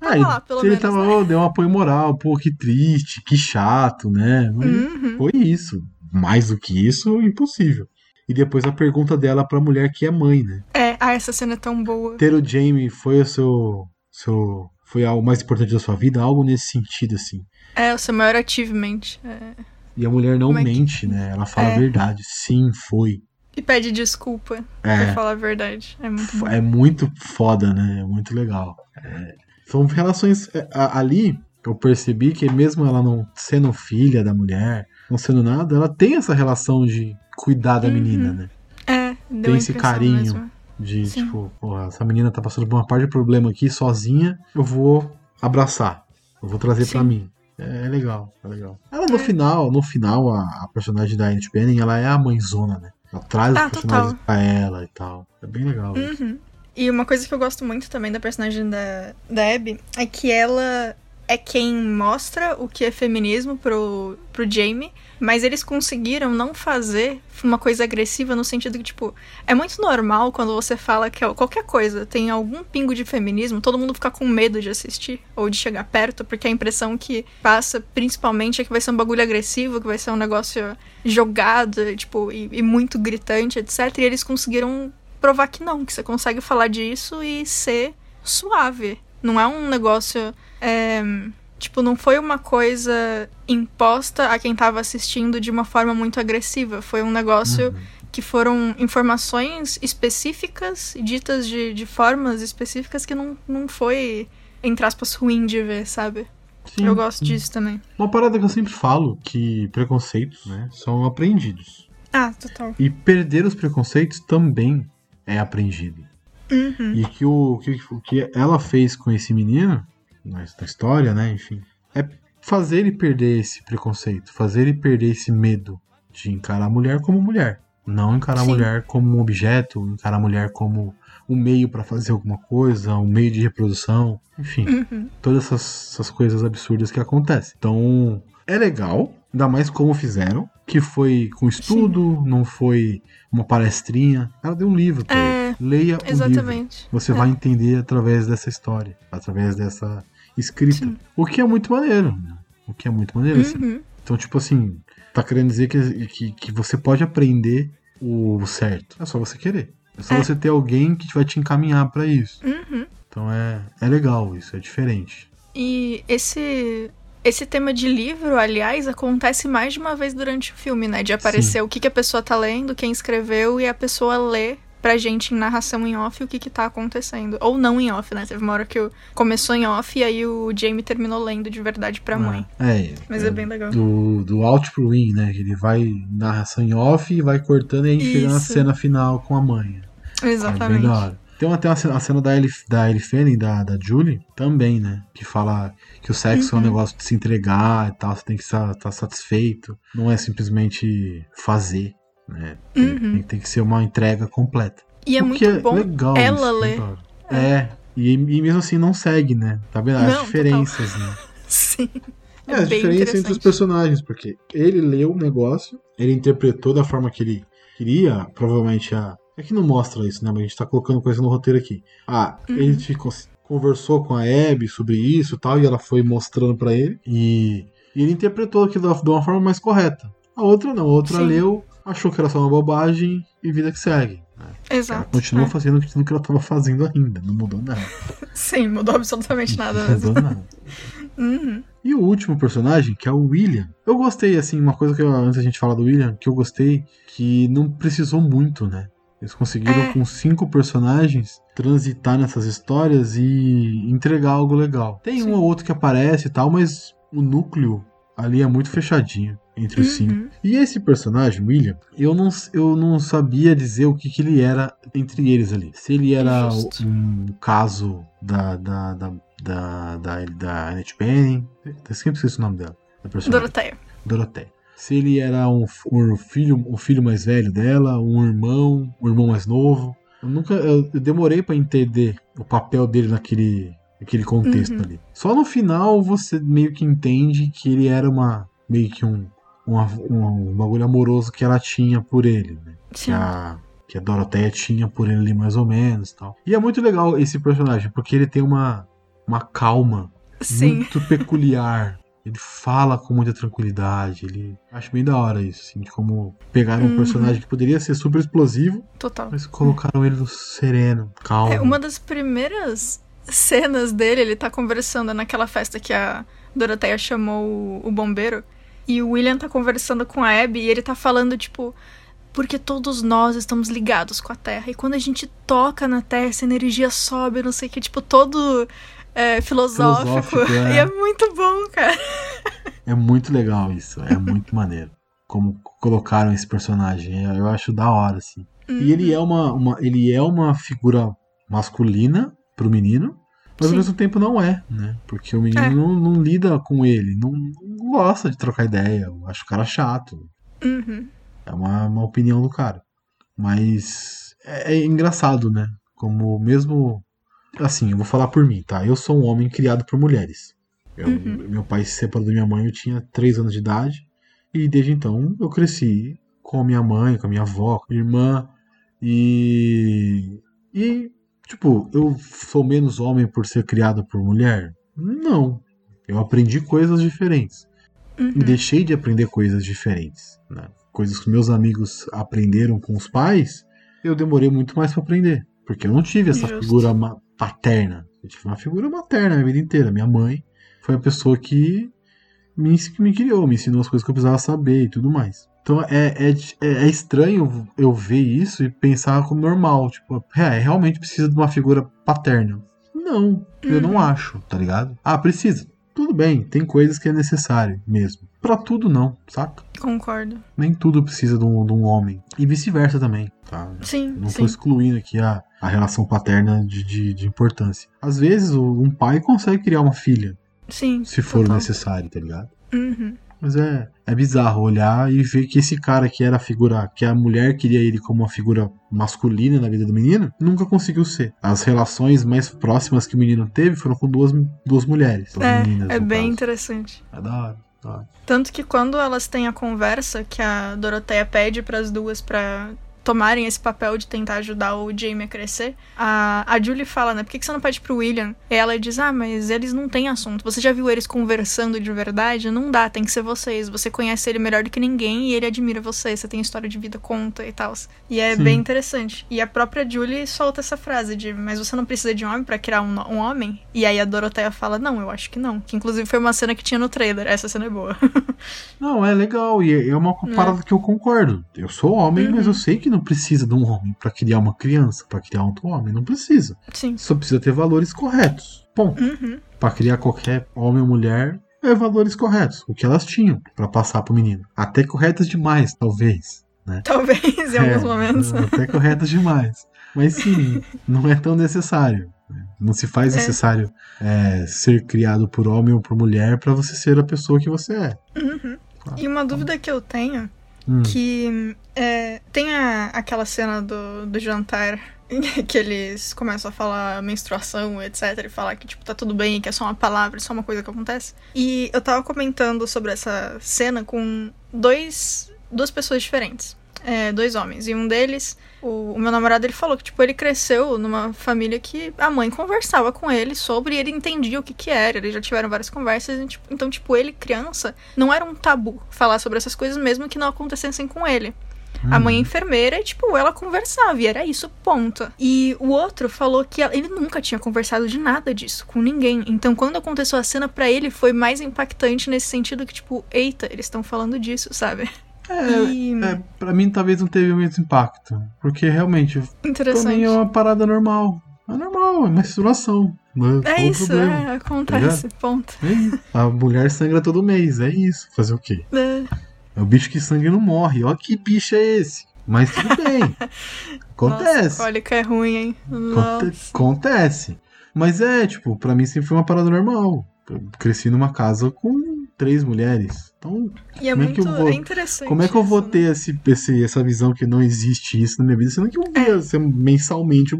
S1: Ah,
S2: Tava lá, pelo
S1: ele
S2: menos,
S1: tava,
S2: né?
S1: "Oh, deu um apoio moral, pô, que triste, que chato, né?
S2: Uhum.
S1: Foi isso. Mais do que isso, impossível. E depois a pergunta dela pra mulher que é mãe, né?
S2: É, ah, essa cena é tão boa.
S1: Ter o Jamie foi o seu. seu foi algo mais importante da sua vida? Algo nesse sentido, assim.
S2: É, o seu maior achievement. é.
S1: E a mulher não
S2: é que-
S1: mente, né? Ela fala
S2: É.
S1: a verdade. Sim, foi.
S2: E pede desculpa, pra
S1: É.
S2: falar a verdade. É muito bom.
S1: É muito foda, né? É muito legal. É, São relações. é, a- ali eu percebi que mesmo ela não sendo filha da mulher, não sendo nada, ela tem essa relação de cuidar da
S2: Uhum.
S1: menina, né?
S2: É, deu
S1: Tem esse carinho.
S2: mesmo.
S1: De
S2: Sim.
S1: tipo, porra, essa menina tá passando por uma parte de problema aqui sozinha, eu vou abraçar. Eu vou trazer pra
S2: Sim.
S1: mim. É, é legal, é legal. Ela no
S2: É.
S1: final, no final, a, a personagem da Annette Bening, ela é a mãezona, né? Ela traz
S2: Ah,
S1: os personagens
S2: total.
S1: pra ela e tal. É bem legal.
S2: Uhum. E uma coisa que eu gosto muito também da personagem da, da Abby é que ela é quem mostra o que é feminismo pro, pro Jamie, mas eles conseguiram não fazer uma coisa agressiva no sentido que, tipo, é muito normal quando você fala que qualquer coisa tem algum pingo de feminismo, todo mundo fica com medo de assistir ou de chegar perto, porque a impressão que passa principalmente é que vai ser um bagulho agressivo, que vai ser um negócio jogado, tipo, e, e muito gritante, etc. E eles conseguiram provar que não, que você consegue falar disso e ser suave. Não é um negócio. É, tipo, não foi uma coisa imposta a quem tava assistindo de uma forma muito agressiva. Foi um negócio uhum. que foram informações específicas, ditas de, de formas específicas que não, não foi, entre aspas, ruim de ver, sabe? Sim, eu gosto sim. disso também.
S1: Uma parada que eu sempre falo, que preconceitos, né, são aprendidos.
S2: Ah, total.
S1: E perder os preconceitos também é aprendido.
S2: Uhum.
S1: E que o, que o que ela fez com esse menino, na história, né, enfim, é fazer ele perder esse preconceito, fazer ele perder esse medo de encarar a mulher como mulher. Não encarar Sim. a mulher como um objeto, encarar a mulher como um meio para fazer alguma coisa, um meio de reprodução, enfim,
S2: uhum.
S1: todas essas, essas coisas absurdas que acontecem. Então, é legal, ainda mais como fizeram, que foi com estudo, Sim. não foi uma palestrinha. Ela deu um livro pra é, ele. Leia exatamente. o livro. Você é. vai entender através dessa história, através dessa escrita. Sim. O que é muito maneiro. Né? O que é muito maneiro, assim.
S2: uhum. assim.
S1: Então, tipo assim, tá querendo dizer que, que, que você pode aprender o certo. É só você querer. É só é. você ter alguém que vai te encaminhar para isso.
S2: Uhum.
S1: Então é, é legal isso, é diferente.
S2: E esse esse tema de livro, aliás, acontece mais de uma vez durante o filme, né? De aparecer Sim. o que, que a pessoa tá lendo, quem escreveu, e a pessoa lê pra gente em narração em off o que que tá acontecendo. Ou não em off, né? Teve uma hora que eu começou em off e aí o Jamie terminou lendo de verdade pra mãe.
S1: É,
S2: Mas é, é bem legal.
S1: Do, do out pro in, né? Ele vai narração em off e vai cortando e a gente chega na cena final com a mãe.
S2: Exatamente. É bem da hora.
S1: Tem até a cena da Ellie, da Ellie Fanning, da, da Julie, também, né? Que fala que o sexo uhum. é um uhum. negócio de se entregar e tal, você tem que estar, estar satisfeito. Não é simplesmente fazer, né? Tem,
S2: uhum.
S1: tem, tem, que ser uma entrega completa.
S2: E é muito bom legal ela isso, ler.
S1: É, e, e, mesmo assim não segue, né? Tá vendo? As não, diferenças,
S2: total.
S1: né? *laughs*
S2: Sim.
S1: É, é as diferenças entre os personagens, porque ele leu o negócio, ele interpretou da forma que ele queria, provavelmente a é que não mostra isso, né? Mas a gente tá colocando coisa no roteiro aqui. Ah, uhum. ele ficou, conversou com a Abby sobre isso e tal, e ela foi mostrando para ele. E, e, ele interpretou aquilo de uma forma mais correta. A outra não, a outra Sim. leu, achou que era só uma bobagem e vida que segue. Né?
S2: Exato.
S1: Ela continua é. fazendo aquilo que ela tava fazendo ainda, não mudou nada. *laughs*
S2: Sim, mudou absolutamente nada
S1: não mudou nada. *laughs*
S2: uhum.
S1: E o último personagem, que é o William. Eu gostei, assim, uma coisa que eu, antes a gente falar do William, que eu gostei, que não precisou muito, né? Eles conseguiram, é. com cinco personagens, transitar nessas histórias e entregar algo legal. Tem Sim. um ou outro que aparece e tal, mas o núcleo ali é muito fechadinho entre os uhum. cinco. E esse personagem, William, eu não, eu não sabia dizer o que, que ele era entre eles ali. Se ele era um caso da, da, da, da, da, da Annette Bening. Eu sempre esqueci o nome dela.
S2: Doroteia.
S1: Doroteia se ele era um, um, filho, um filho mais velho dela, um irmão, um irmão mais novo. Eu nunca, eu, eu demorei para entender o papel dele naquele, naquele contexto uhum. ali. Só no final você meio que entende que ele era uma meio que um um, um, um bagulho amoroso que ela tinha por ele, né? Que a, que a Doroteia tinha por ele ali mais ou menos tal. E é muito legal esse personagem, porque ele tem uma, uma calma Sim. muito peculiar ele fala com muita tranquilidade. Ele acho bem da hora isso, assim, de como pegaram uhum. um personagem que poderia ser super explosivo,
S2: Total.
S1: mas colocaram ele no sereno, calmo.
S2: É uma das primeiras cenas dele, ele tá conversando naquela festa que a Doroteia chamou o bombeiro. E o William tá conversando com a Abby e ele tá falando, tipo, porque todos nós estamos ligados com a Terra. E quando a gente toca na Terra, essa energia sobe, não sei o que, tipo, todo é, filosófico. filosófico é. *laughs* E é muito bom, cara.
S1: É muito legal isso, é muito maneiro. Como colocaram esse personagem, eu acho da hora, assim. Uhum. E ele é uma, uma, ele é uma figura masculina pro menino, mas Sim. ao mesmo tempo não é, né? Porque o menino é. não, não, lida com ele, não, não, gosta de trocar ideia, eu acho o cara chato.
S2: Uhum.
S1: É uma, uma opinião do cara. Mas é, é engraçado, né? Como mesmo assim, eu vou falar por mim, tá? Eu sou um homem criado por mulheres. Eu, Meu pai se separou da minha mãe, eu tinha 3 anos de idade. E desde então eu cresci com a minha mãe, com a minha avó, com a minha irmã. E. E, tipo, eu sou menos homem por ser criado por mulher? Não. Eu aprendi coisas diferentes.
S2: Uhum.
S1: E deixei de aprender coisas diferentes. Né? Coisas que meus amigos aprenderam com os pais, eu demorei muito mais para aprender. Porque eu não tive essa
S2: Justo.
S1: figura paterna. Eu tive uma figura materna a minha vida inteira. Minha mãe foi a pessoa que me, que me criou, me ensinou as coisas que eu precisava saber e tudo mais. Então é, é, é, é estranho eu ver isso e pensar como normal. Tipo, é, realmente precisa de uma figura paterna. Não, eu não acho, tá ligado? Ah, precisa. Tudo bem, tem coisas que é necessário mesmo. Pra tudo não, saca?
S2: Concordo.
S1: Nem tudo precisa de um, de um homem. E vice-versa também, tá?
S2: Sim,
S1: Não
S2: sim.
S1: tô excluindo aqui a, a relação paterna de, de, de importância. Às vezes, um pai consegue criar uma filha,
S2: Sim.
S1: se for
S2: total.
S1: necessário, tá ligado?
S2: Uhum.
S1: Mas é, é bizarro olhar e ver que esse cara que era a figura, que a mulher queria ele como uma figura masculina na vida do menino, nunca conseguiu ser. As relações mais próximas que o menino teve foram com duas, duas mulheres. duas
S2: É,
S1: meninas,
S2: é bem
S1: caso.
S2: interessante.
S1: É da hora.
S2: Tanto que quando elas têm a conversa, que a Doroteia pede pras duas pra tomarem esse papel de tentar ajudar o Jamie a crescer, a, a Julie fala, né? Por que, que você não pede pro William? E ela diz, ah, mas eles não têm assunto. Você já viu eles conversando de verdade? Não dá, tem que ser vocês. Você conhece ele melhor do que ninguém e ele admira você. Você tem história de vida, conta e tal. E é
S1: Sim.
S2: bem interessante. E a própria Julie solta essa frase de, mas você não precisa de um homem pra criar um, um homem? E aí a Doroteia fala, não, eu acho que não. Que inclusive foi uma cena que tinha no trailer. Essa cena é boa. *laughs*
S1: Não, é legal, e é- é uma parada que eu concordo. Eu sou homem,
S2: Uhum.
S1: mas eu sei que não precisa de um homem pra criar uma criança, pra criar outro homem. Não precisa.
S2: Sim.
S1: Só precisa ter valores corretos. Ponto.
S2: Uhum.
S1: Pra criar qualquer homem ou mulher, é valores corretos. O que elas tinham pra passar pro menino. Até corretos demais, talvez. Né? *laughs*
S2: Talvez em alguns
S1: É,
S2: momentos.
S1: Até corretos demais. Mas sim, *laughs* não é tão necessário. né? Não se faz
S2: É.
S1: necessário é, ser criado por homem ou por mulher pra você ser a pessoa que você é.
S2: Uhum. E uma dúvida que eu tenho,
S1: Hum.
S2: que é, tem a- aquela cena do, do jantar *laughs* que eles começam a falar menstruação, etc, e falar que tipo tá tudo bem, que é só uma palavra, só uma coisa que acontece. E eu tava comentando sobre essa cena com dois duas pessoas diferentes. É, dois homens. E um deles, o, o meu namorado, ele falou que, tipo, ele cresceu numa família que a mãe conversava com ele sobre e ele entendia o que que era. Eles já tiveram várias conversas. e, tipo, então, tipo, ele, criança, não era um tabu falar sobre essas coisas, mesmo que não acontecessem com ele. A mãe é enfermeira e, tipo, ela conversava, e era isso, ponto. E o outro falou que ele nunca tinha conversado de nada disso com ninguém. Então, quando aconteceu a cena, pra ele foi mais impactante nesse sentido que, tipo, eita, eles estão falando disso, sabe?
S1: É,
S2: E-
S1: é, pra mim talvez não teve o mesmo impacto. Porque realmente, pra
S2: Interessante.
S1: mim é uma parada normal. É normal, é menstruação. Não
S2: É
S1: qual o
S2: isso,
S1: problema?
S2: é, acontece, ponto.
S1: É. A mulher sangra todo mês, é isso. Fazer o quê?
S2: É,
S1: É o bicho que sangra e não morre. Ó que bicho é esse. Mas tudo bem. *laughs*
S2: Nossa,
S1: Acontece.
S2: cólica é ruim, hein? Nossa.
S1: Acontece. Mas é, tipo, pra mim sempre foi uma parada normal. Eu cresci numa casa com três mulheres. Então,
S2: E é
S1: como é que
S2: muito
S1: eu vou-
S2: é interessante.
S1: como é que eu vou
S2: isso, né?
S1: ter esse, esse- essa visão que não existe isso na minha vida, sendo que eu via
S2: É.
S1: ser mensalmente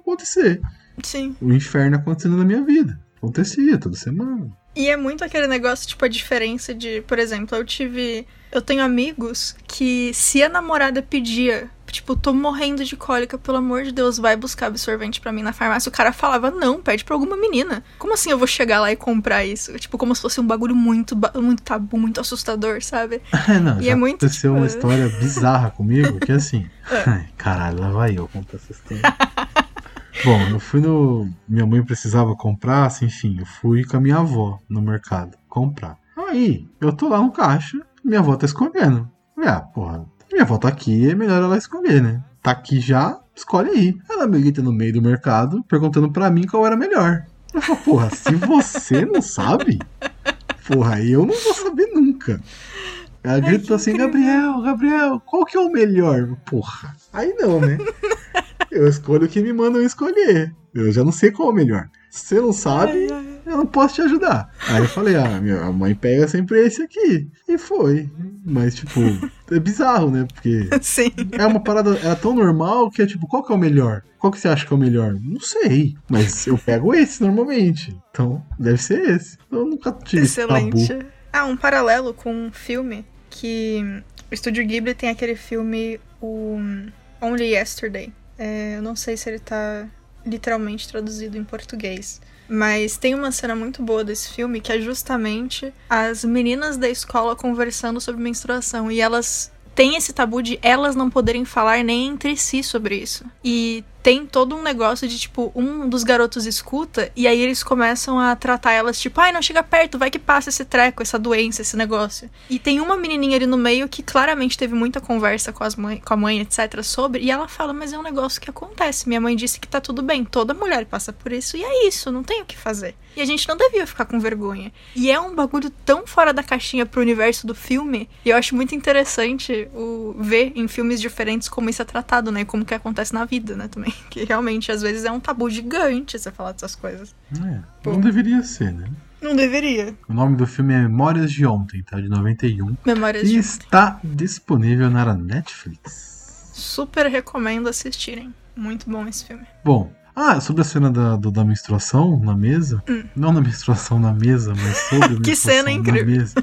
S1: acontecer.
S2: Sim.
S1: O inferno acontecendo na minha vida. Acontecia toda semana.
S2: E é muito aquele negócio, tipo, a diferença de, por exemplo, eu tive. Eu tenho amigos que, se a namorada pedia, tipo, tô morrendo de cólica, pelo amor de Deus, vai buscar absorvente pra mim na farmácia, o cara falava, não, pede pra alguma menina. Como assim eu vou chegar lá e comprar isso? Tipo, como se fosse um bagulho muito, muito tabu, muito assustador, sabe? *laughs*
S1: É, não,
S2: E é muito,
S1: aconteceu
S2: tipo,
S1: uma história *laughs* bizarra comigo, que é assim.
S2: É.
S1: Ai, caralho, lá vai eu contar essa história. Bom, eu fui no. Minha mãe precisava comprar, assim, enfim, eu fui com a minha avó no mercado comprar. Aí, eu tô lá no caixa, minha avó tá escolhendo. Falei, ah, porra, minha avó tá aqui, é melhor ela escolher, né? Tá aqui já, escolhe aí. Ela me grita no meio do mercado, perguntando pra mim qual era melhor. Eu falo, porra, se você não sabe, porra, eu não vou saber nunca. Ela grita assim,
S2: incrível.
S1: Gabriel, Gabriel, qual que é o melhor? Porra, aí não, né? *laughs* Eu escolho o que me mandam escolher. Eu já não sei qual é o melhor. Se você não sabe,
S2: Ai, ai.
S1: Eu não posso te ajudar. Aí eu falei, ah, minha mãe pega sempre esse aqui. E foi. Mas, tipo, é bizarro, né? Porque *laughs*
S2: Sim.
S1: é uma parada, é tão normal que é tipo, qual que é o melhor? Qual que você acha que é o melhor? Não sei, mas eu pego esse normalmente. Então, deve ser esse. Eu nunca tive
S2: Excelente.
S1: tabu.
S2: Ah, um paralelo com um filme que o Estúdio Ghibli tem aquele filme, o Only Yesterday. É, eu não sei se ele tá literalmente traduzido em português. Mas tem uma cena muito boa desse filme que é justamente as meninas da escola conversando sobre menstruação. E elas têm esse tabu de elas não poderem falar nem entre si sobre isso. E tem todo um negócio de, tipo, um dos garotos escuta e aí eles começam a tratar elas, tipo, ai, não chega perto, vai que passa esse treco, essa doença, esse negócio. E tem uma menininha ali no meio que claramente teve muita conversa com, as mãe, com a mãe, etc, sobre, e ela fala, mas é um negócio que acontece. Minha mãe disse que tá tudo bem, toda mulher passa por isso, e é isso, não tem o que fazer. E a gente não devia ficar com vergonha. E é um bagulho tão fora da caixinha pro universo do filme, e eu acho muito interessante o ver em filmes diferentes como isso é tratado, né? Como que acontece na vida, né, também. *laughs* Que realmente, às vezes, é um tabu gigante você falar dessas coisas.
S1: É, não deveria ser, né?
S2: Não deveria.
S1: O nome do filme é Memórias de Ontem, tá? De 91.
S2: Memórias
S1: E
S2: de...
S1: está disponível na Netflix.
S2: Super recomendo assistirem. Muito bom esse filme.
S1: Bom, ah, sobre a cena da, do- da menstruação na mesa. Não na menstruação na mesa, mas sobre a
S2: Hum. *laughs* Que
S1: menstruação
S2: cena incrível.
S1: na mesa.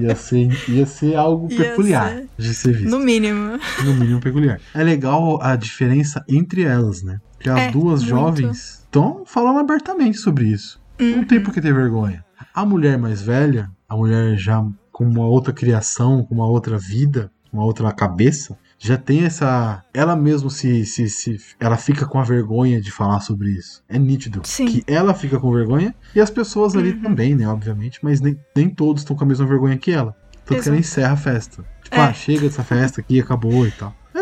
S1: Ia ser, ia ser algo
S2: Ia
S1: peculiar
S2: ser.
S1: de ser visto.
S2: No mínimo.
S1: No mínimo peculiar. É legal a diferença entre elas, né? Porque as
S2: É,
S1: duas
S2: muito.
S1: jovens estão falando abertamente sobre isso. Não
S2: Uhum.
S1: tem por que ter vergonha. A mulher mais velha, a mulher já com uma outra criação, com uma outra vida, uma outra cabeça, já tem essa. Ela mesmo se, se, se. Ela fica com a vergonha de falar sobre isso. É nítido.
S2: Sim.
S1: Que ela fica com vergonha e as pessoas ali
S2: Uhum.
S1: também, né? Obviamente, mas nem, nem todos estão com a mesma vergonha que ela. Tanto que ela
S2: Exato.
S1: encerra a festa. Tipo,
S2: É.
S1: ah, chega dessa festa aqui, acabou e tal. É,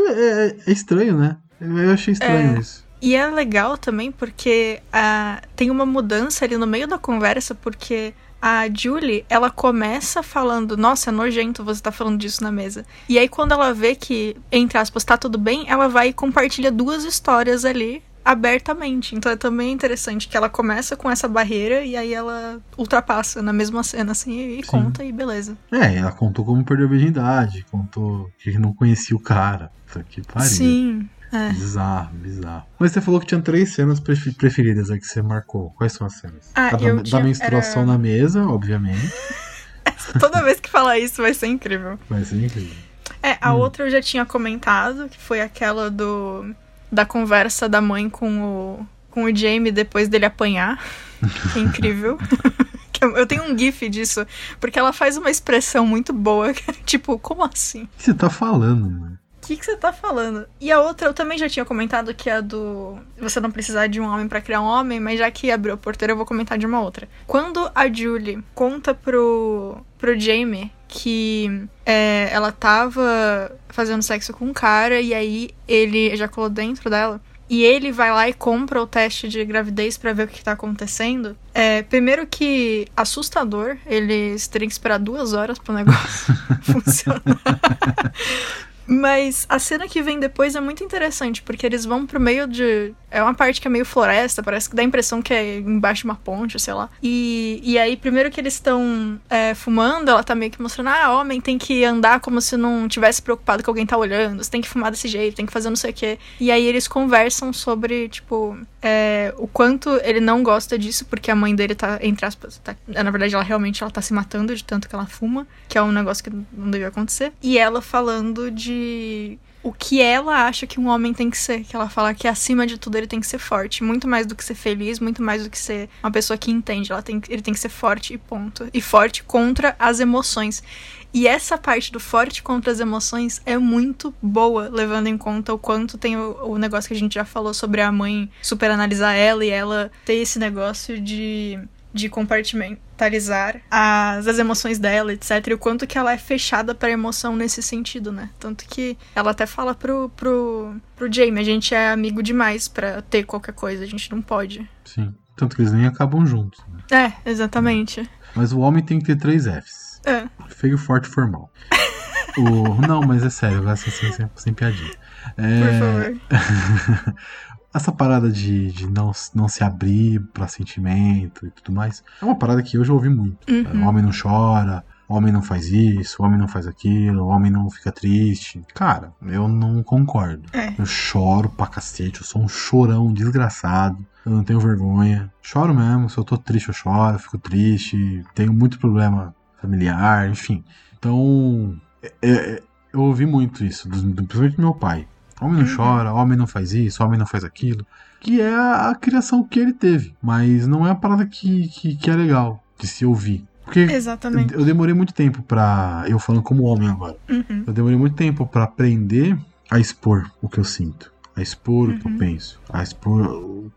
S1: é- é estranho, né? Eu achei estranho
S2: É.
S1: isso.
S2: E é legal também porque ah, tem uma mudança ali no meio da conversa, porque a Julie, ela começa falando, nossa, é nojento você tá falando disso na mesa. E aí quando ela vê que, entre aspas, tá tudo bem, ela vai e compartilha duas histórias ali abertamente. Então é também interessante que ela começa com essa barreira e aí ela ultrapassa na mesma cena, assim, e
S1: Sim.
S2: conta e beleza.
S1: É, ela contou como perdeu a virgindade, contou que não conhecia o cara. Aqui pariu.
S2: Sim. É.
S1: Bizarro, bizarro. Mas você falou que tinha três cenas prefe- preferidas aí que você marcou. Quais são as cenas?
S2: Ah,
S1: a da, da
S2: tinha-
S1: menstruação
S2: era-
S1: na mesa, obviamente. *laughs*
S2: Toda vez que falar isso vai ser incrível.
S1: Vai ser incrível.
S2: É, a
S1: Hum.
S2: outra eu já tinha comentado, que foi aquela do da conversa da mãe com o com o Jamie depois dele apanhar. Que é incrível. *laughs* Eu- tenho um gif disso, porque ela faz uma expressão muito boa, *laughs* é tipo, como assim?
S1: O que você tá falando, mano?
S2: O que, que você tá falando? E a outra eu também já tinha comentado que é a do você não precisar de um homem pra criar um homem, mas já que abriu a porteira eu vou comentar de uma outra. Quando a Julie conta pro, pro Jamie que é, ela tava fazendo sexo com um cara e aí ele ejaculou dentro dela. E ele vai lá e compra o teste de gravidez pra ver o que tá acontecendo. É, primeiro que assustador, eles terem que esperar duas horas pro negócio *laughs* funcionar. Mas a cena que vem depois é muito interessante, porque eles vão pro meio de. É uma parte que é meio floresta, parece que dá a impressão que é embaixo de uma ponte, sei lá. E, e aí, primeiro que eles estão é, fumando, ela tá meio que mostrando: ah, homem tem que andar como se não tivesse preocupado que alguém tá olhando, você tem que fumar desse jeito, tem que fazer não sei o quê. E aí eles conversam sobre, tipo, é, o quanto ele não gosta disso, porque a mãe dele tá, entre aspas, tá, na verdade ela realmente ela tá se matando de tanto que ela fuma, que é um negócio que não devia acontecer. E ela falando de o que ela acha que um homem tem que ser, que ela fala que acima de tudo ele tem que ser forte, muito mais do que ser feliz, muito mais do que ser uma pessoa que entende, ela tem, ele tem que ser forte e ponto. E forte contra as emoções. E essa parte do forte contra as emoções é muito boa, levando em conta o quanto tem o, o negócio que a gente já falou sobre a mãe superanalisar ela e ela ter esse negócio de, de compartimentalizar as, as emoções dela, etc. E o quanto que ela é fechada pra emoção nesse sentido, né? Tanto que ela até fala pro, pro, pro Jamie, a gente é amigo demais pra ter qualquer coisa, a gente não pode.
S1: Sim. Tanto que eles nem acabam juntos. né?
S2: É, exatamente.
S1: Mas o homem tem que ter três Fs.
S2: É.
S1: Feio, forte e formal. o... Não, mas é sério, vai ser sem, sem, sem piadinha. É,
S2: Por favor. *laughs*
S1: essa parada de, de não, não se abrir pra sentimento e tudo mais, é uma parada que eu já ouvi muito.
S2: Uhum.
S1: O homem não chora, o homem não faz isso, o homem não faz aquilo, o homem não fica triste. Cara, eu não concordo.
S2: É.
S1: Eu choro pra cacete, eu sou um chorão desgraçado. Eu não tenho vergonha. Choro mesmo, se eu tô triste, eu choro, eu fico triste. Tenho muito problema familiar, enfim. Então, é- é- eu ouvi muito isso, do, do- principalmente do meu pai. Homem não
S2: Uhum.
S1: chora, homem não faz isso, homem não faz aquilo. Que é a, a criação que ele teve. Mas não é a parada que, que, que é legal de se ouvir. Porque
S2: Exatamente.
S1: eu demorei muito tempo pra. Eu falando como homem agora.
S2: Uhum.
S1: Eu demorei muito tempo pra aprender a expor o que eu sinto. A expor o que eu
S2: Uhum.
S1: penso. A expor.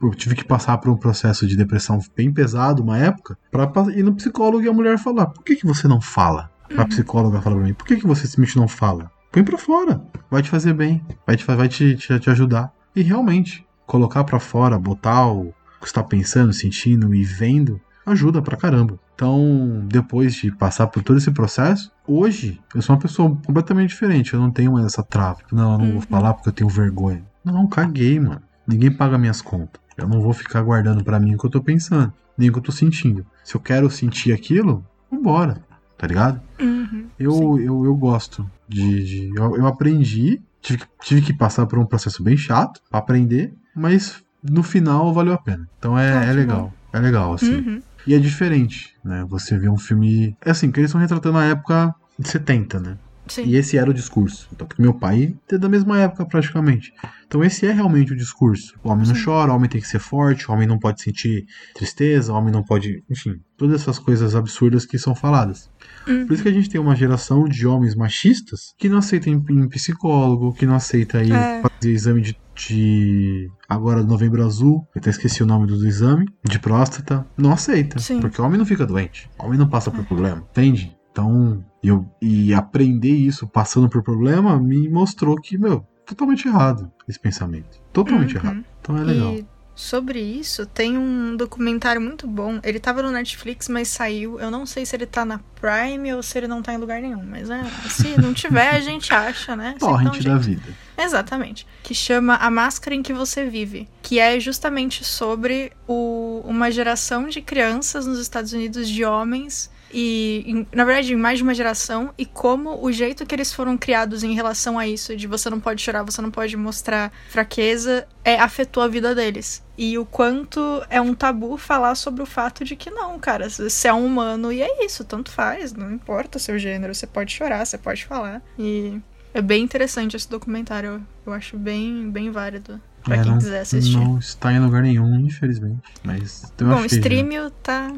S1: Eu tive que passar por um processo de depressão bem pesado, uma época, pra ir no psicólogo e a mulher falar: por que, que você não fala? A
S2: Uhum.
S1: psicóloga fala pra mim: por que, que você simplesmente não fala? Põe pra fora. Vai te fazer bem. Vai te, vai te, te, te ajudar. E realmente, colocar pra fora, botar o que você tá pensando, sentindo e vendo, ajuda pra caramba. Então, depois de passar por todo esse processo, hoje eu sou uma pessoa completamente diferente. Eu não tenho mais essa trava. Não, eu não vou
S2: Uhum.
S1: falar porque eu tenho vergonha. Não, caguei, mano. Ninguém paga minhas contas. Eu não vou ficar guardando pra mim o que eu tô pensando, nem o que eu tô sentindo. Se eu quero sentir aquilo, vambora. Tá ligado?
S2: Uhum.
S1: Eu, eu, eu gosto de. de- eu, eu aprendi, tive, que- tive que passar por um processo bem chato pra aprender, mas no final valeu a pena. Então é,
S2: Ah,
S1: é legal. É legal, assim.
S2: Uhum.
S1: E é diferente, né? Você vê um filme. É assim, que eles estão retratando a época de 70, né?
S2: Sim.
S1: E esse era o discurso. Então, porque meu pai é da mesma época, praticamente. Então, esse é realmente o discurso. O homem não
S2: Sim.
S1: chora, o homem tem que ser forte, o homem não pode sentir tristeza, o homem não pode. Enfim, todas essas coisas absurdas que são faladas.
S2: Uhum.
S1: Por isso que a gente tem uma geração de homens machistas que não aceitam ir em psicólogo, que não aceita ir
S2: É.
S1: fazer exame de, de- Agora, novembro azul, eu até esqueci o nome do exame, de próstata. Não aceita.
S2: Sim.
S1: Porque o homem não fica doente. O homem não passa por problema. Entende? Então, eu, e aprender isso passando por problema me mostrou que, meu, totalmente errado esse pensamento. Totalmente
S2: Uhum.
S1: errado. Então é legal.
S2: E sobre isso, tem um documentário muito bom. Ele tava no Netflix, mas saiu. Eu não sei se ele tá na Prime ou se ele não tá em lugar nenhum. Mas é, se não tiver, a gente acha, né?
S1: Torrent da
S2: jeito.
S1: vida.
S2: Exatamente. Que chama A Máscara em que Você Vive. Que é justamente sobre o- uma geração de crianças nos Estados Unidos de homens. E, em- na verdade, em mais de uma geração, e como o jeito que eles foram criados em relação a isso, de você não pode chorar, você não pode mostrar fraqueza, é, afetou a vida deles. E o quanto é um tabu falar sobre o fato de que não, cara, você é um humano e é isso, tanto faz, não importa o seu gênero, você pode chorar, você pode falar. E é bem interessante esse documentário, eu, acho bem, bem válido pra
S1: É,
S2: quem
S1: não,
S2: quiser assistir.
S1: não está em lugar nenhum, infelizmente. Mas eu
S2: Bom,
S1: que
S2: Streamio tá.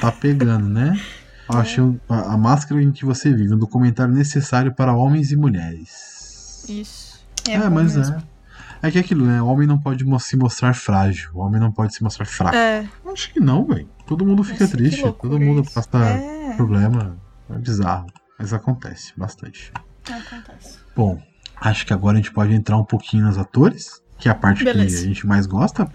S1: tá pegando, né? *laughs* Eu
S2: É.
S1: Acho a, a máscara em que você vive, um documentário necessário para homens e mulheres.
S2: Isso.
S1: É,
S2: bom
S1: mas
S2: mesmo.
S1: é. É que é aquilo, né? O homem não pode mo- se mostrar frágil. O homem não pode se mostrar fraco.
S2: É.
S1: Acho que não, velho. Todo mundo fica
S2: Nossa,
S1: triste. Todo mundo
S2: isso.
S1: passa
S2: É.
S1: problema. É bizarro. Mas acontece bastante.
S2: Acontece.
S1: Bom, acho que agora a gente pode entrar um pouquinho nos atores, que é a parte
S2: Beleza.
S1: que a gente mais gosta,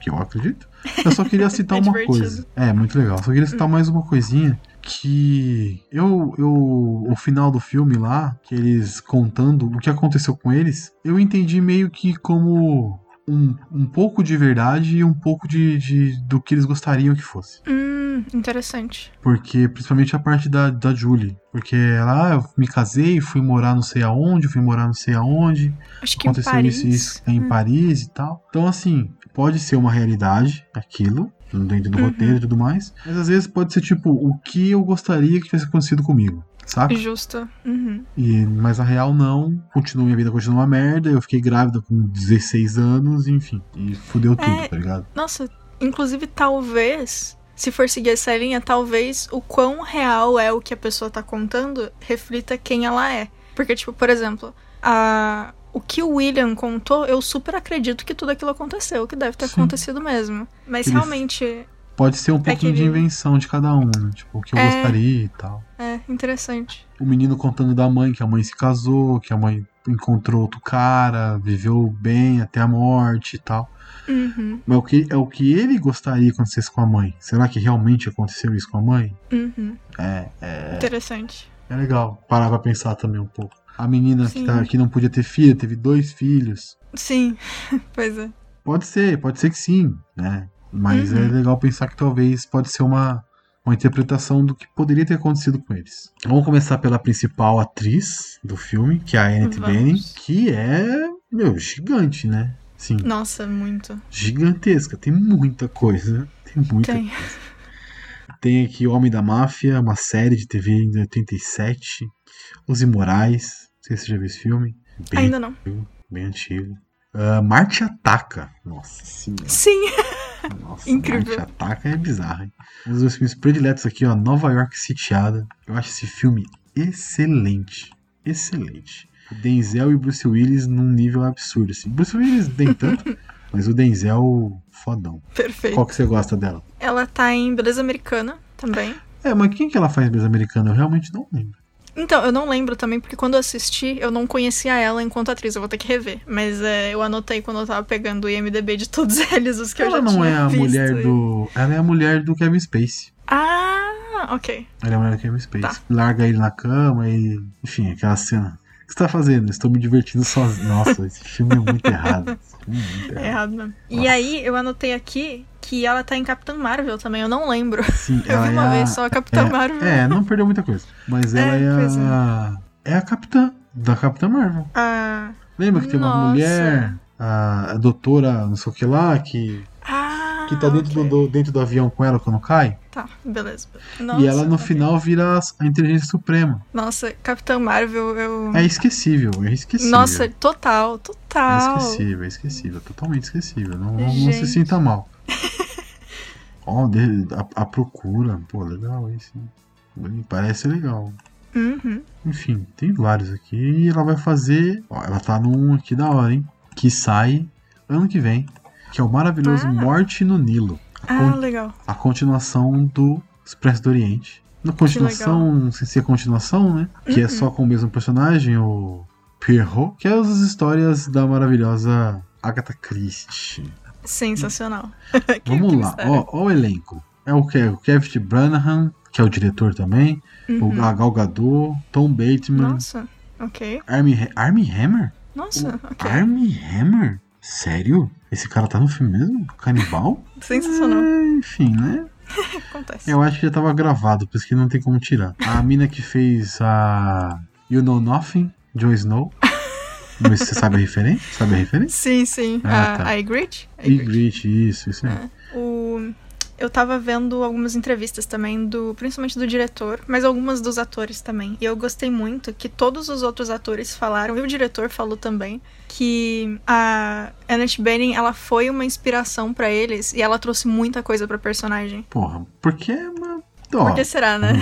S1: que eu acredito. Eu só queria *laughs* citar
S2: É
S1: uma
S2: divertido. Hum.
S1: coisa. É, muito legal. Só queria citar mais uma coisinha que eu, eu o final do filme lá, que eles contando o que aconteceu com eles, eu entendi meio que como um, um pouco de verdade e um pouco de, de- do que eles gostariam que fosse.
S2: Hum, interessante.
S1: Porque, principalmente a parte da, da Julie. Porque ela, ah, eu me casei, fui morar não sei aonde, fui morar não sei aonde,
S2: Acho que em
S1: aconteceu
S2: Paris.
S1: isso isso em
S2: Hum.
S1: Paris e tal. Então, assim, pode ser uma realidade, aquilo, dentro do
S2: Uhum.
S1: roteiro e tudo mais. Mas às vezes pode ser tipo, o que eu gostaria que tivesse acontecido comigo. Saca?
S2: Justo. Uhum.
S1: E, mas a real não, continua minha vida continua uma merda. Eu fiquei grávida com 16 anos, enfim. E fudeu tudo,
S2: É.
S1: tá ligado?
S2: Nossa, inclusive, talvez, se for seguir essa linha, talvez o quão real é o que a pessoa tá contando reflita quem ela é. Porque, tipo, por exemplo, a... o que o William contou, eu super acredito que tudo aquilo aconteceu, que deve ter
S1: Sim.
S2: acontecido mesmo. Mas
S1: Ele-
S2: realmente
S1: Pode ser um pouquinho de invenção de cada um, né? Tipo, o que eu
S2: É.
S1: gostaria e tal.
S2: é interessante.
S1: o menino contando da mãe, que a mãe se casou, que a mãe encontrou outro cara, viveu bem até a morte e tal.
S2: Uhum,
S1: Mas o que, é o que ele gostaria que acontecesse com a mãe. Será que realmente aconteceu isso com a mãe?
S2: uhum.
S1: É, é,
S2: Interessante.
S1: é legal parar pra pensar também um pouco. A menina que, tá, que não podia ter filho, teve dois filhos.
S2: Sim, *laughs* pois é.
S1: Pode ser, pode ser que sim, né? Mas é
S2: Uhum.
S1: legal pensar que talvez pode ser uma, uma interpretação do que poderia ter acontecido com eles. Vamos começar pela principal atriz do filme, que é a Annette. Bening, que é, meu, gigante, né? Sim,
S2: Nossa, muito.
S1: gigantesca. Tem muita coisa. Tem muita
S2: Tem.
S1: Tem aqui Homem da Máfia, uma série de TV de 87. Os Imorais. Sei se você já viu esse filme. Bem
S2: Ainda não.
S1: antigo. Bem antigo. Ah, Marte Ataca. Nossa senhora.
S2: Sim.
S1: Nossa, *laughs*
S2: Incrível.
S1: Marte Ataca é bizarro, hein? Um dos meus filmes prediletos aqui, ó. Nova York Sitiada. Eu acho esse filme excelente. Excelente. Denzel e Bruce Willis num nível absurdo, assim. Bruce Willis nem tanto, *laughs* mas o Denzel, fodão.
S2: Perfeito.
S1: Qual que você gosta dela?
S2: Ela tá em Beleza Americana também.
S1: É, mas quem que ela faz mesmo americana? Eu realmente não lembro.
S2: Então, eu não lembro também, porque quando eu assisti, eu não conhecia ela enquanto atriz. Eu vou ter que rever. Mas é, eu anotei quando eu tava pegando o IMDB de todos *laughs* eles, os que eu
S1: ela
S2: já
S1: não
S2: tinha
S1: é a
S2: visto.
S1: mulher do. Ela é a mulher do Kevin Spacey.
S2: Ah, ok.
S1: Ela é a mulher do Kevin Spacey.
S2: Tá.
S1: Larga ele na cama e. Enfim, aquela cena. O que você tá fazendo? Estou me divertindo sozinho. Nossa, esse filme é muito errado. É muito
S2: É
S1: errado.
S2: mesmo. E
S1: Nossa.
S2: aí, eu anotei aqui que ela tá em Capitã Marvel também. Eu não lembro.
S1: Sim, *laughs*
S2: Eu
S1: ela
S2: vi
S1: é
S2: uma
S1: a...
S2: vez só a Capitã
S1: é,
S2: Marvel.
S1: É, não perdeu muita coisa. Mas *laughs* ela
S2: É,
S1: é,
S2: pois
S1: a. É a capitã da Capitã Marvel.
S2: Ah,
S1: Lembra que tem uma
S2: Nossa.
S1: mulher, a, a doutora, não sei o que lá, que, que tá dentro,
S2: ok.
S1: do, do- dentro do avião com ela quando cai?
S2: Tá, beleza.
S1: e
S2: Nossa,
S1: ela no final vira a, inteligência suprema.
S2: Nossa, Capitã Marvel, eu.
S1: É esquecível, é esquecível.
S2: Nossa, total,
S1: É
S2: total.
S1: esquecível, é esquecível, totalmente esquecível. Não, não, se sinta mal. *laughs* Ó, de- a, a procura, pô, legal esse. Parece legal.
S2: Uhum.
S1: Enfim, tem vários aqui. E ela vai fazer. Ó, ela tá num aqui da hora, hein? Que sai ano que vem. Que é o maravilhoso
S2: Ah.
S1: Morte no Nilo. A,
S2: Ah, legal.
S1: a continuação do Expresso do Oriente. Na continuação, não sei se é continuação, né? Que é
S2: Uhum.
S1: só com o mesmo personagem, o Pierrot. Que é as histórias da maravilhosa Agatha Christie.
S2: Sensacional. *laughs* Que-
S1: Vamos
S2: que
S1: lá, ó, ó o elenco. É o, que, o Kevin Branagh, que é o diretor também.
S2: Uhum.
S1: O Gal Gadot, Tom Bateman.
S2: Nossa, ok.
S1: Armie, Armie Hammer?
S2: Nossa, ok.
S1: Armie Hammer? Sério? Esse cara tá no filme mesmo? Canibal? *laughs*
S2: Sensacional.
S1: É, enfim, né? *laughs*
S2: Acontece.
S1: Eu acho que já tava gravado, por isso que não tem como tirar. A mina que fez a You Know Nothing, Jon Snow. *laughs* Mas você sabe a referência? Sabe a referência?
S2: Sim, sim.
S1: Ah,
S2: a,
S1: tá.
S2: a Ygritte? Ygritte.
S1: Isso, isso aí.
S2: É. O... Eu tava vendo algumas entrevistas também, do principalmente do diretor, mas algumas dos atores também. E eu gostei muito que todos os outros atores falaram, e o diretor falou também, que a Annette Bening, ela foi uma inspiração pra eles e ela trouxe muita coisa pra personagem.
S1: Porra, porque é uma. Ó,
S2: Por que será, né?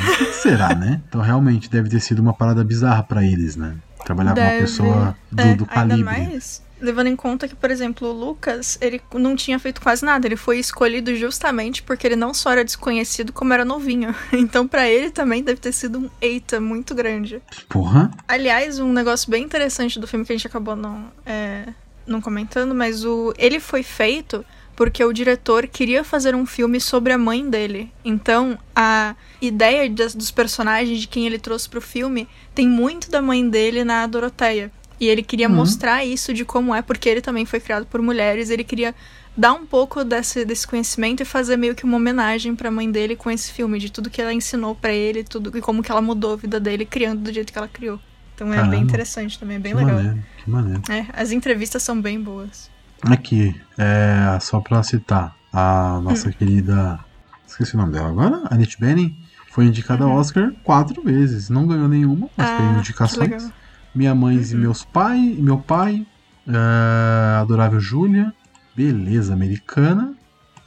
S1: será, né? Então realmente deve ter sido uma parada bizarra pra eles, né? Trabalhar com uma
S2: Deve.
S1: pessoa do,
S2: É,
S1: do
S2: Ainda
S1: calibre.
S2: mais levando em conta que, por exemplo, o Lucas, ele não tinha feito quase nada. Ele foi escolhido justamente porque ele não só era desconhecido, como era novinho. *laughs* Então, pra ele também deve ter sido um eita muito grande.
S1: Porra.
S2: Aliás, um negócio bem interessante do filme que a gente acabou não, é, não comentando, mas o ele foi feito porque o diretor queria fazer um filme sobre a mãe dele. Então, a ideia das- dos personagens, de quem ele trouxe pro filme, tem muito da mãe dele na Doroteia. E ele queria
S1: Uhum.
S2: mostrar isso de como é, porque ele também foi criado por mulheres, ele queria dar um pouco desse, desse conhecimento e fazer meio que uma homenagem pra mãe dele com esse filme, de tudo que ela ensinou pra ele, tudo e como que ela mudou a vida dele criando do jeito que ela criou. Então é
S1: Caramba.
S2: bem interessante também, é bem
S1: que
S2: legal.
S1: maneiro, que maneiro.
S2: É, as entrevistas são bem boas.
S1: Aqui, é, só pra citar, a nossa querida. Esqueci o nome dela agora? Annette Bening. Foi indicada ao
S2: Uhum.
S1: Oscar quatro vezes. Não ganhou nenhuma, mas
S2: Ah, que
S1: indicações.
S2: Legal.
S1: Minha mãe e
S2: Uhum.
S1: meus pai, e meu pai, é, Adorável Júlia, Beleza Americana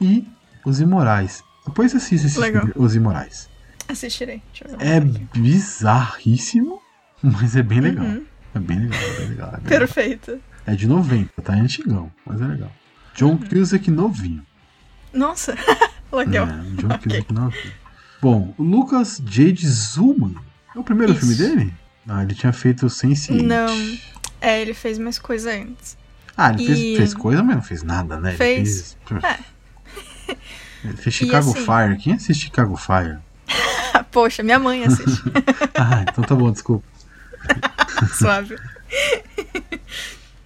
S1: e Os Imorais. Depois assiste esse
S2: Legal.
S1: filme, Os Imorais.
S2: Assistirei. Eu ver.
S1: É bizarríssimo, *laughs* mas é bem legal.
S2: Uhum,
S1: É bem legal, é bem legal. É, bem legal.
S2: Perfeito.
S1: É de 90, tá? É antigão, mas é legal. John
S2: Uhum.
S1: Cusack novinho.
S2: Nossa, *laughs* legal.
S1: É, John
S2: Ok.
S1: Cusack novinho. Bom, Lucas Jade Zuman. É o primeiro
S2: Isso.
S1: filme dele? Ah, ele tinha feito Sense8.
S2: Não. É, ele fez mais coisa antes.
S1: Ah, ele fez,
S2: E-
S1: fez coisa, mas não fez nada, né? Ele
S2: Fez.
S1: fez.
S2: É.
S1: Ele fez Chicago
S2: assim-
S1: Fire. Quem assiste Chicago Fire? *laughs*
S2: Poxa, minha mãe assiste. *laughs*
S1: Ah, então tá bom, desculpa. *laughs*
S2: Suave.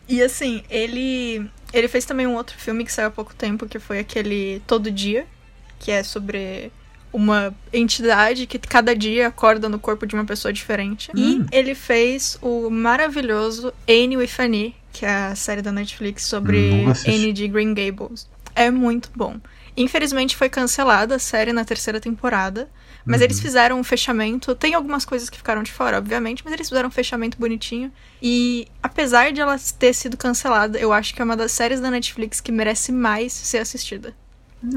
S2: e assim, ele Ele fez também um outro filme que saiu há pouco tempo, que foi aquele Todo Dia, que é sobre uma entidade que cada dia acorda no corpo de uma pessoa diferente.
S1: Hum.
S2: E ele fez o maravilhoso Anne with Annie, que é a série da Netflix sobre. Anne de Green Gables. É muito bom. Infelizmente foi cancelada a série na terceira temporada, mas
S1: Uhum.
S2: eles fizeram um fechamento. Tem algumas coisas que ficaram de fora, obviamente, mas eles fizeram um fechamento bonitinho. E apesar de ela ter sido cancelada, eu acho que é uma das séries da Netflix que merece mais ser assistida.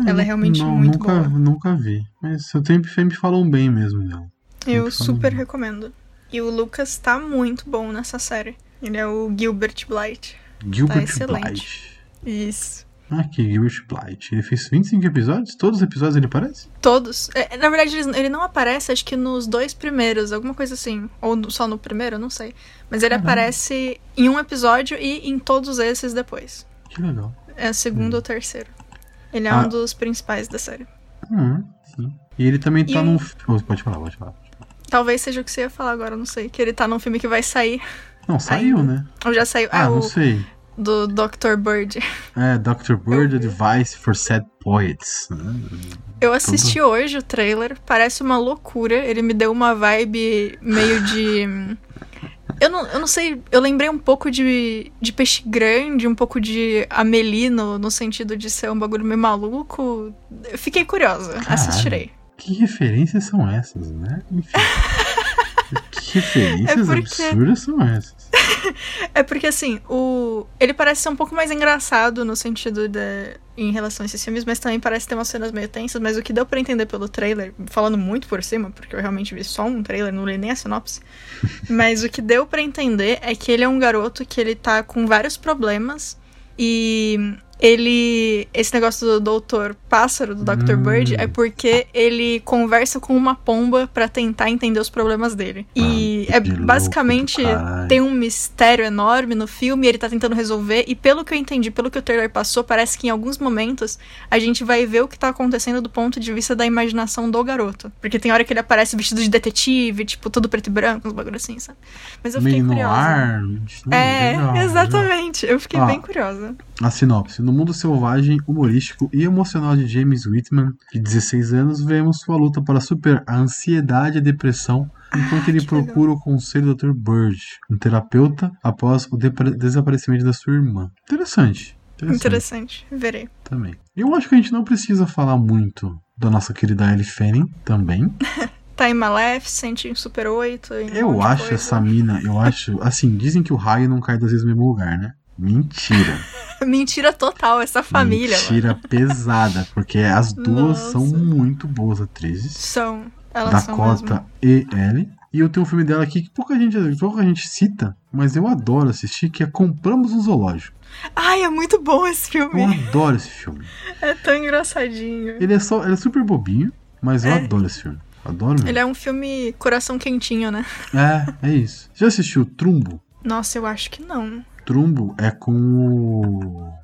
S2: Ela é realmente
S1: não,
S2: muito
S1: nunca,
S2: boa.
S1: Nunca vi. Mas sempre, sempre falam bem mesmo dela.
S2: Eu super
S1: bem.
S2: recomendo. E o Lucas tá muito bom nessa série. Ele é o Gilbert Blight.
S1: Gilbert
S2: excelente.
S1: Blight.
S2: Isso.
S1: Aqui, Gilbert Blight. Ele fez 25 episódios? Todos os episódios ele aparece?
S2: Todos. É, na verdade, ele não aparece, acho que nos dois primeiros, alguma coisa assim. Ou só no primeiro, não sei. Mas ele
S1: Caramba.
S2: aparece em um episódio e em todos esses depois.
S1: Que legal.
S2: É o segundo ou terceiro. Ele é
S1: Ah.
S2: um dos principais da série.
S1: Hum, sim. E ele também tá
S2: E-
S1: num. Oh, Pode falar, pode falar.
S2: Talvez seja o que você ia falar agora, não sei. Que ele tá num filme que vai sair.
S1: Não, saiu,
S2: Ainda.
S1: né?
S2: Ou já saiu.
S1: Ah,
S2: Ah,
S1: não
S2: o
S1: sei.
S2: do Dr. Bird.
S1: É, Dr. *laughs* Bird Advice for Sad Poets. né?
S2: Eu assisti hoje o trailer, parece uma loucura. Ele me deu uma vibe meio de. *laughs* Eu não, eu não sei, eu lembrei um pouco de, de Peixe Grande, um pouco de Amelie no, no sentido de ser um bagulho meio maluco. Eu fiquei curiosa,
S1: Caralho.
S2: assistirei.
S1: Que referências são essas, né? Enfim. *laughs* que referências
S2: É porque-
S1: absurdas são essas? *laughs*
S2: É porque assim, o. Ele parece ser um pouco mais engraçado no sentido de. em relação a esses filmes, mas também parece ter umas cenas meio tensas, mas o que deu pra entender pelo trailer, falando muito por cima, porque eu realmente vi só um trailer, não li nem a sinopse. *laughs* mas o que deu pra entender é que ele é um garoto que ele tá com vários problemas e ele. Esse negócio do doutor pássaro, do Dr.
S1: Hum.
S2: Bird, é porque ele conversa com uma pomba pra tentar entender os problemas dele. E
S1: Ah,
S2: é
S1: louco do
S2: basicamente tem um mistério enorme no filme, ele tá tentando resolver, e pelo que eu entendi, pelo que o trailer passou, parece que em alguns momentos a gente vai ver o que tá acontecendo do ponto de vista da imaginação do garoto. Porque tem hora que ele aparece vestido de detetive, tipo, todo preto e branco, uns bagulho assim, sabe? Mas eu fiquei
S1: Meio
S2: curiosa.
S1: ar.
S2: É,
S1: legal.
S2: exatamente. Eu fiquei
S1: Ó,
S2: bem curiosa.
S1: A sinopse. No mundo selvagem, humorístico e emocional de James Whitman, de 16 anos, vemos sua luta para superar a ansiedade e a depressão enquanto ele
S2: Ah, legal.
S1: procura o conselho do Dr. Bird, um terapeuta, após o depre- desaparecimento da sua irmã. Interessante. Interessante.
S2: Interessante. Verei.
S1: Também. Eu acho que a gente não precisa falar muito da nossa querida Ellie Fanning também. *laughs*
S2: Tá em Maleficent, em Super 8. Em
S1: Eu
S2: de
S1: acho essa mina, eu acho, assim, dizem que o raio não cai duas vezes no mesmo lugar, né? Mentira. *laughs*
S2: Mentira total, essa família, mano.
S1: Mentira pesada, porque as duas
S2: Nossa.
S1: são muito boas atrizes.
S2: São. Elas são
S1: Dakota e Ellie. E eu tenho um filme dela aqui que pouca gente, pouca gente cita, mas eu adoro assistir, que é Compramos um Zoológico.
S2: Ai, é muito bom esse filme.
S1: Eu adoro esse filme. *laughs*
S2: É tão engraçadinho.
S1: Ele é só, ele é super bobinho, mas eu
S2: É.
S1: adoro esse filme. Adoro mesmo.
S2: Ele é um filme coração quentinho, né?
S1: É, é isso. Já assistiu Trumbo?
S2: Nossa, eu acho que não.
S1: Trumbo é com o.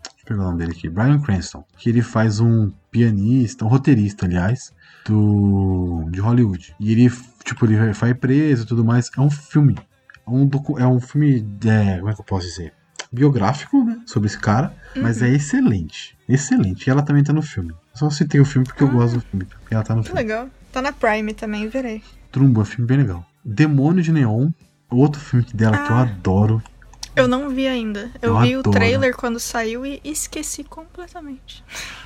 S1: Deixa eu pegar o nome dele aqui. Brian Cranston. Que ele faz um pianista, um roteirista, aliás, do. de Hollywood. E ele, tipo, ele vai preso e tudo mais. É um filme. É um, docu... é um filme. É... Como é que eu posso dizer? Biográfico, né? Sobre esse cara. Mas
S2: Uhum.
S1: é excelente. Excelente. E ela também tá no filme. Eu só citei o filme porque eu
S2: Ah.
S1: gosto do filme. Ela tá no
S2: Que
S1: filme.
S2: legal. Tá na Prime também, verei.
S1: Trumbo é um filme bem legal. Demônio de Neon. Outro filme dela que eu
S2: Ah.
S1: adoro.
S2: Eu não vi ainda. Eu,
S1: Eu
S2: vi
S1: adoro.
S2: o trailer quando saiu e esqueci completamente.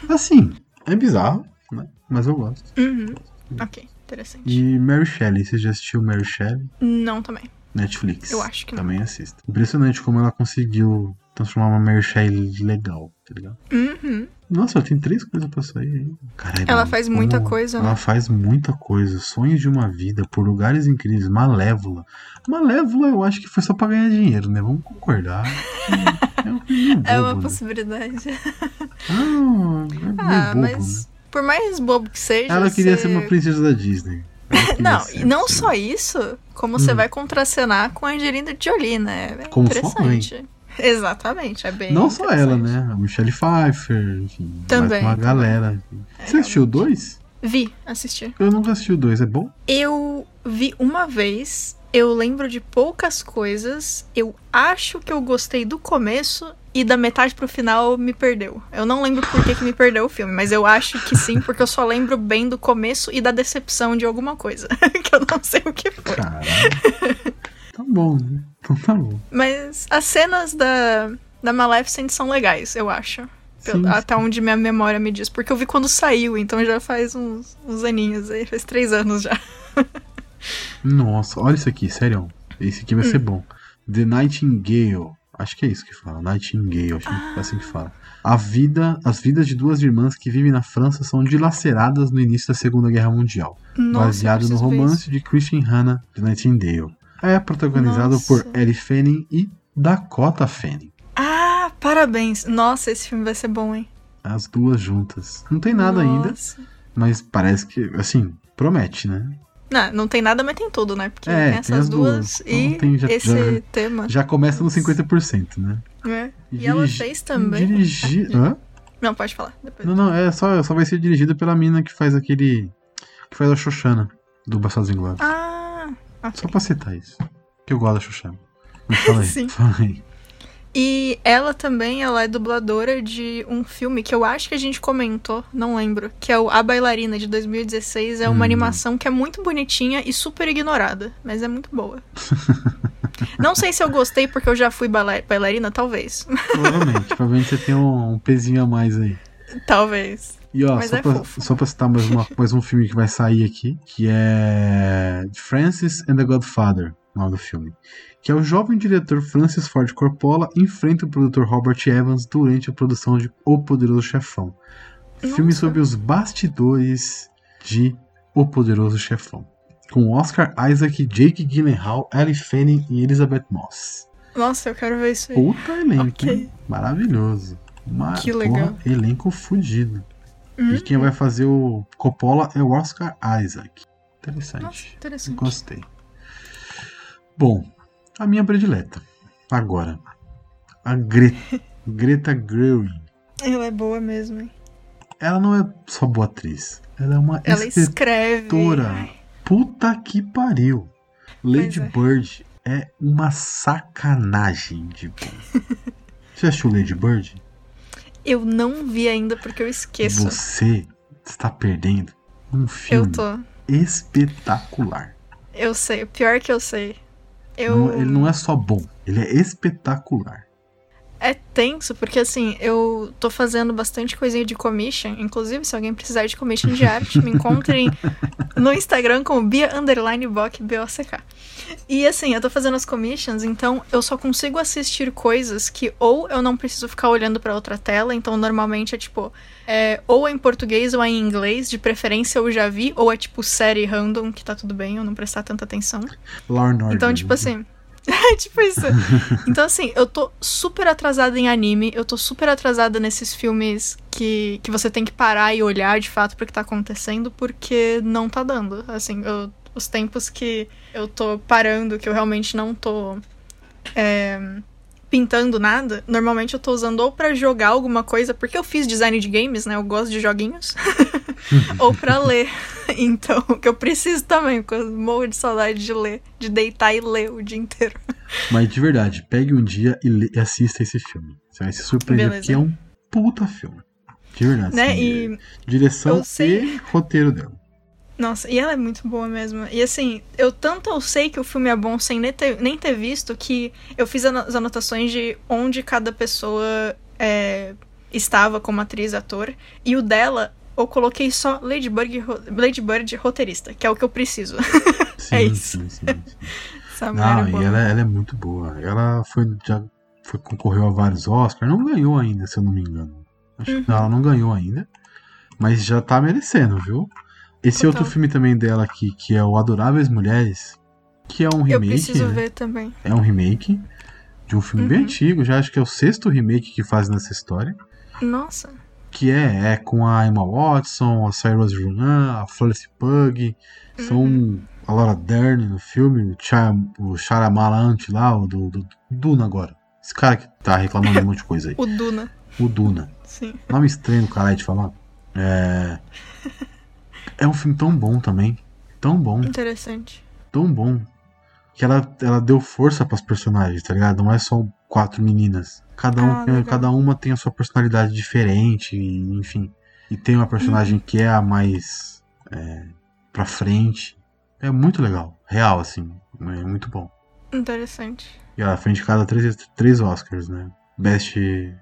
S1: Assim, é bizarro, né? Mas eu gosto.
S2: Uhum. Ok, interessante.
S1: E Mary Shelley, você já assistiu Mary Shelley?
S2: Não também.
S1: Netflix.
S2: Eu acho que não.
S1: Também assista. Impressionante como ela conseguiu transformar uma Shelley legal, tá ligado?
S2: Uhum.
S1: Nossa, ela tem três coisas pra sair aí. Caralho,
S2: Ela faz muita
S1: como-
S2: coisa,
S1: Ela
S2: né?
S1: faz muita coisa. Sonhos de uma vida, por lugares incríveis. Malévola. Malévola eu acho que foi só pra ganhar dinheiro, né? Vamos concordar. *laughs* é um meio
S2: É uma
S1: bobo, né?
S2: possibilidade.
S1: Ah, é
S2: Ah,
S1: bobo,
S2: mas
S1: né?
S2: por mais bobo que seja.
S1: Ela queria
S2: você-
S1: ser uma princesa da Disney. *laughs*
S2: Não, e não
S1: sim.
S2: só isso, como você
S1: Hum.
S2: vai contracenar com a Angelina Jolie, né? É
S1: Como sua
S2: interessante. *laughs* Exatamente, é bem.
S1: Não só ela, né? A Michelle Pfeiffer, enfim.
S2: Também,
S1: uma galera.
S2: É,
S1: Você assistiu dois?
S2: Vi, assisti.
S1: Eu nunca assisti o dois, é bom?
S2: Eu vi uma vez Eu lembro de poucas coisas. Eu acho que eu gostei do começo e da metade pro final me perdeu. Eu não lembro por que, que me perdeu o filme, mas eu acho que sim, porque eu só lembro bem do começo e da decepção de alguma coisa. *laughs* que eu não sei o que foi.
S1: Caralho. Tá bom, né? Então tá bom.
S2: Mas as cenas da, da Maleficent são legais, eu acho.
S1: Sim,
S2: Até onde minha memória me diz. Porque eu vi quando saiu, então já faz uns, uns aninhos aí, faz três anos já. *laughs*
S1: Nossa, olha isso aqui, sério. Esse aqui vai
S2: Hum.
S1: ser bom. The Nightingale. Acho que é isso que fala. Nightingale, acho que é assim que fala. A vida, as vidas de duas irmãs que vivem na França são dilaceradas no início da Segunda Guerra Mundial.
S2: Nossa,
S1: baseado no romance de Christian Hannah de Nightingale. É protagonizado
S2: Nossa.
S1: por Ellie Fanning e Dakota Fanning.
S2: Ah, parabéns. Nossa, esse filme vai ser bom, hein?
S1: As duas juntas. Não tem nada ainda,
S2: Nossa.
S1: mas parece que, assim, promete, né?
S2: Não, não tem nada, mas tem tudo, né? Porque
S1: É,
S2: tem
S1: tem
S2: essas
S1: as
S2: duas,
S1: duas.
S2: e
S1: Então tem- já-
S2: esse
S1: já-
S2: tema.
S1: Já começa no 50%, né?
S2: né? E ela
S1: dirigi-
S2: fez também.
S1: Dirigi... Hã?
S2: Não, pode falar. Depois.
S1: Não, não, é só, só vai ser dirigida pela mina que faz aquele. que faz a Xoxana do Bastardos Inglórios.
S2: Ah,
S1: Só pra citar isso. Que eu gosto da Xoxana. Mas fala aí, *laughs*
S2: Sim. E ela também, ela é dubladora de um filme que eu acho que a gente comentou, não lembro, que é o A Bailarina de 2016. É uma
S1: Hum.
S2: animação que é muito bonitinha e super ignorada, mas é muito boa. *laughs* não sei se eu gostei porque eu já fui baila- bailarina, talvez.
S1: Provavelmente. provavelmente você tem um, um pezinho a mais aí.
S2: Talvez.
S1: E ó,
S2: Mas
S1: só,
S2: é
S1: pra,
S2: fofo.
S1: só pra citar mais, uma- mais um filme que vai sair aqui, que é Francis and the Godfather, o nome do filme. Que é o jovem diretor Francis Ford Coppola enfrenta o produtor Robert Evans durante a produção de O Poderoso Chefão. Filme
S2: Nossa.
S1: sobre os bastidores de O Poderoso Chefão. Com Oscar Isaac, Jake Gyllenhaal, Ellie Fanning e Elizabeth Moss.
S2: Nossa, eu quero ver isso aí.
S1: Puta elenco,
S2: Ok.
S1: hein? Maravilhoso.
S2: Que legal.
S1: porra, elenco fudido.
S2: Hum,
S1: E quem vai fazer o Coppola é o Oscar Isaac. Interessante.
S2: Nossa, interessante.
S1: Gostei. Bom, a minha predileta. Agora. A Gre *laughs* Greta Gerwig.
S2: Ela é boa mesmo, hein?
S1: Ela não é só boa atriz. Ela é uma
S2: Ela
S1: escritora.
S2: escreve.
S1: Puta que pariu. Lady
S2: é.
S1: Bird é uma sacanagem de bom. *laughs* Você assistiu Lady Bird?
S2: Eu não vi ainda porque eu esqueço.
S1: Você está perdendo um filme
S2: Eu tô.
S1: espetacular.
S2: Eu sei. O pior é que eu sei. Eu...
S1: Não- ele não é só bom, ele é espetacular.
S2: É tenso, porque assim, eu tô fazendo bastante coisinha de commission. Inclusive, se alguém precisar de commission de arte, me encontrem *laughs* no Instagram com Bia Underline Bock, B-O-C-K. E assim, eu tô fazendo as commissions, então eu só consigo assistir coisas que ou eu não preciso ficar olhando pra outra tela, então normalmente é tipo, é, ou é em português ou é em inglês, de preferência eu já vi, ou é tipo série random, que tá tudo bem, eu não prestar tanta atenção. Então, tipo assim. *laughs* É tipo isso. Então, assim, eu tô super atrasada em anime, eu tô super atrasada nesses filmes que, que você tem que parar e olhar de fato pro que tá acontecendo, porque não tá dando. Assim, eu- os tempos que eu tô parando, que eu realmente não tô. é, pintando nada, normalmente eu tô usando ou pra jogar alguma coisa, porque eu fiz design de games, né? Eu gosto de joguinhos. *laughs* *laughs* ou pra ler. *laughs* Então, que eu preciso também, porque eu morro de saudade de ler, de deitar e ler o dia inteiro. *laughs*
S1: Mas de verdade, pegue um dia e, le- e assista esse filme. Você vai se surpreender,
S2: Beleza.
S1: porque é um puta filme. De verdade.
S2: né?
S1: assim,
S2: E,
S1: Direção e roteiro dela.
S2: nossa, e ela é muito boa mesmo. E assim, eu tanto eu sei que o filme é bom sem nem ter, nem ter visto que eu fiz as anotações de onde cada pessoa é, estava como atriz, ator. E o dela, eu coloquei só Lady Bird, ro- Lady Bird roteirista, que é o que eu preciso. *laughs*
S1: Sim,
S2: É isso.
S1: sim, sim, sim. Não,
S2: é
S1: e ela, ela é muito boa. Ela foi, já foi, concorreu a vários Oscars. Não ganhou ainda, se eu não me engano. Acho
S2: Uhum.
S1: que ela não ganhou ainda. Mas já tá merecendo, viu? Esse
S2: Total.
S1: outro filme também dela aqui, que é o Adoráveis Mulheres, que é um
S2: Eu
S1: remake.
S2: preciso
S1: né?
S2: ver também.
S1: É um remake de um filme bem
S2: Uhum.
S1: antigo, já acho que é o sexto remake que fazem nessa história.
S2: Nossa.
S1: Que é, é com a Emma Watson, a Cyrus Ronan, a Florence Pug, são
S2: Uhum.
S1: a Laura Dern no filme, o, Cha, o Shyamalan lá, o do, do Duna agora. Esse cara que tá reclamando de um monte de coisa aí. *laughs*
S2: O Duna.
S1: O Duna.
S2: Sim.
S1: Nome estranho do caralho de falar. É. É um filme tão bom também. Tão bom,
S2: Interessante.
S1: tão bom. que ela, ela deu força pras personagens, tá ligado? Não é só quatro meninas. Cada, um,
S2: Ah,
S1: tem- cada uma tem a sua personalidade diferente, enfim. E tem uma personagem
S2: Uhum.
S1: que é a mais é, pra frente. É muito legal. Real, assim. É muito bom.
S2: Interessante.
S1: E ela foi indicada a três, três Oscars, né? Best eh,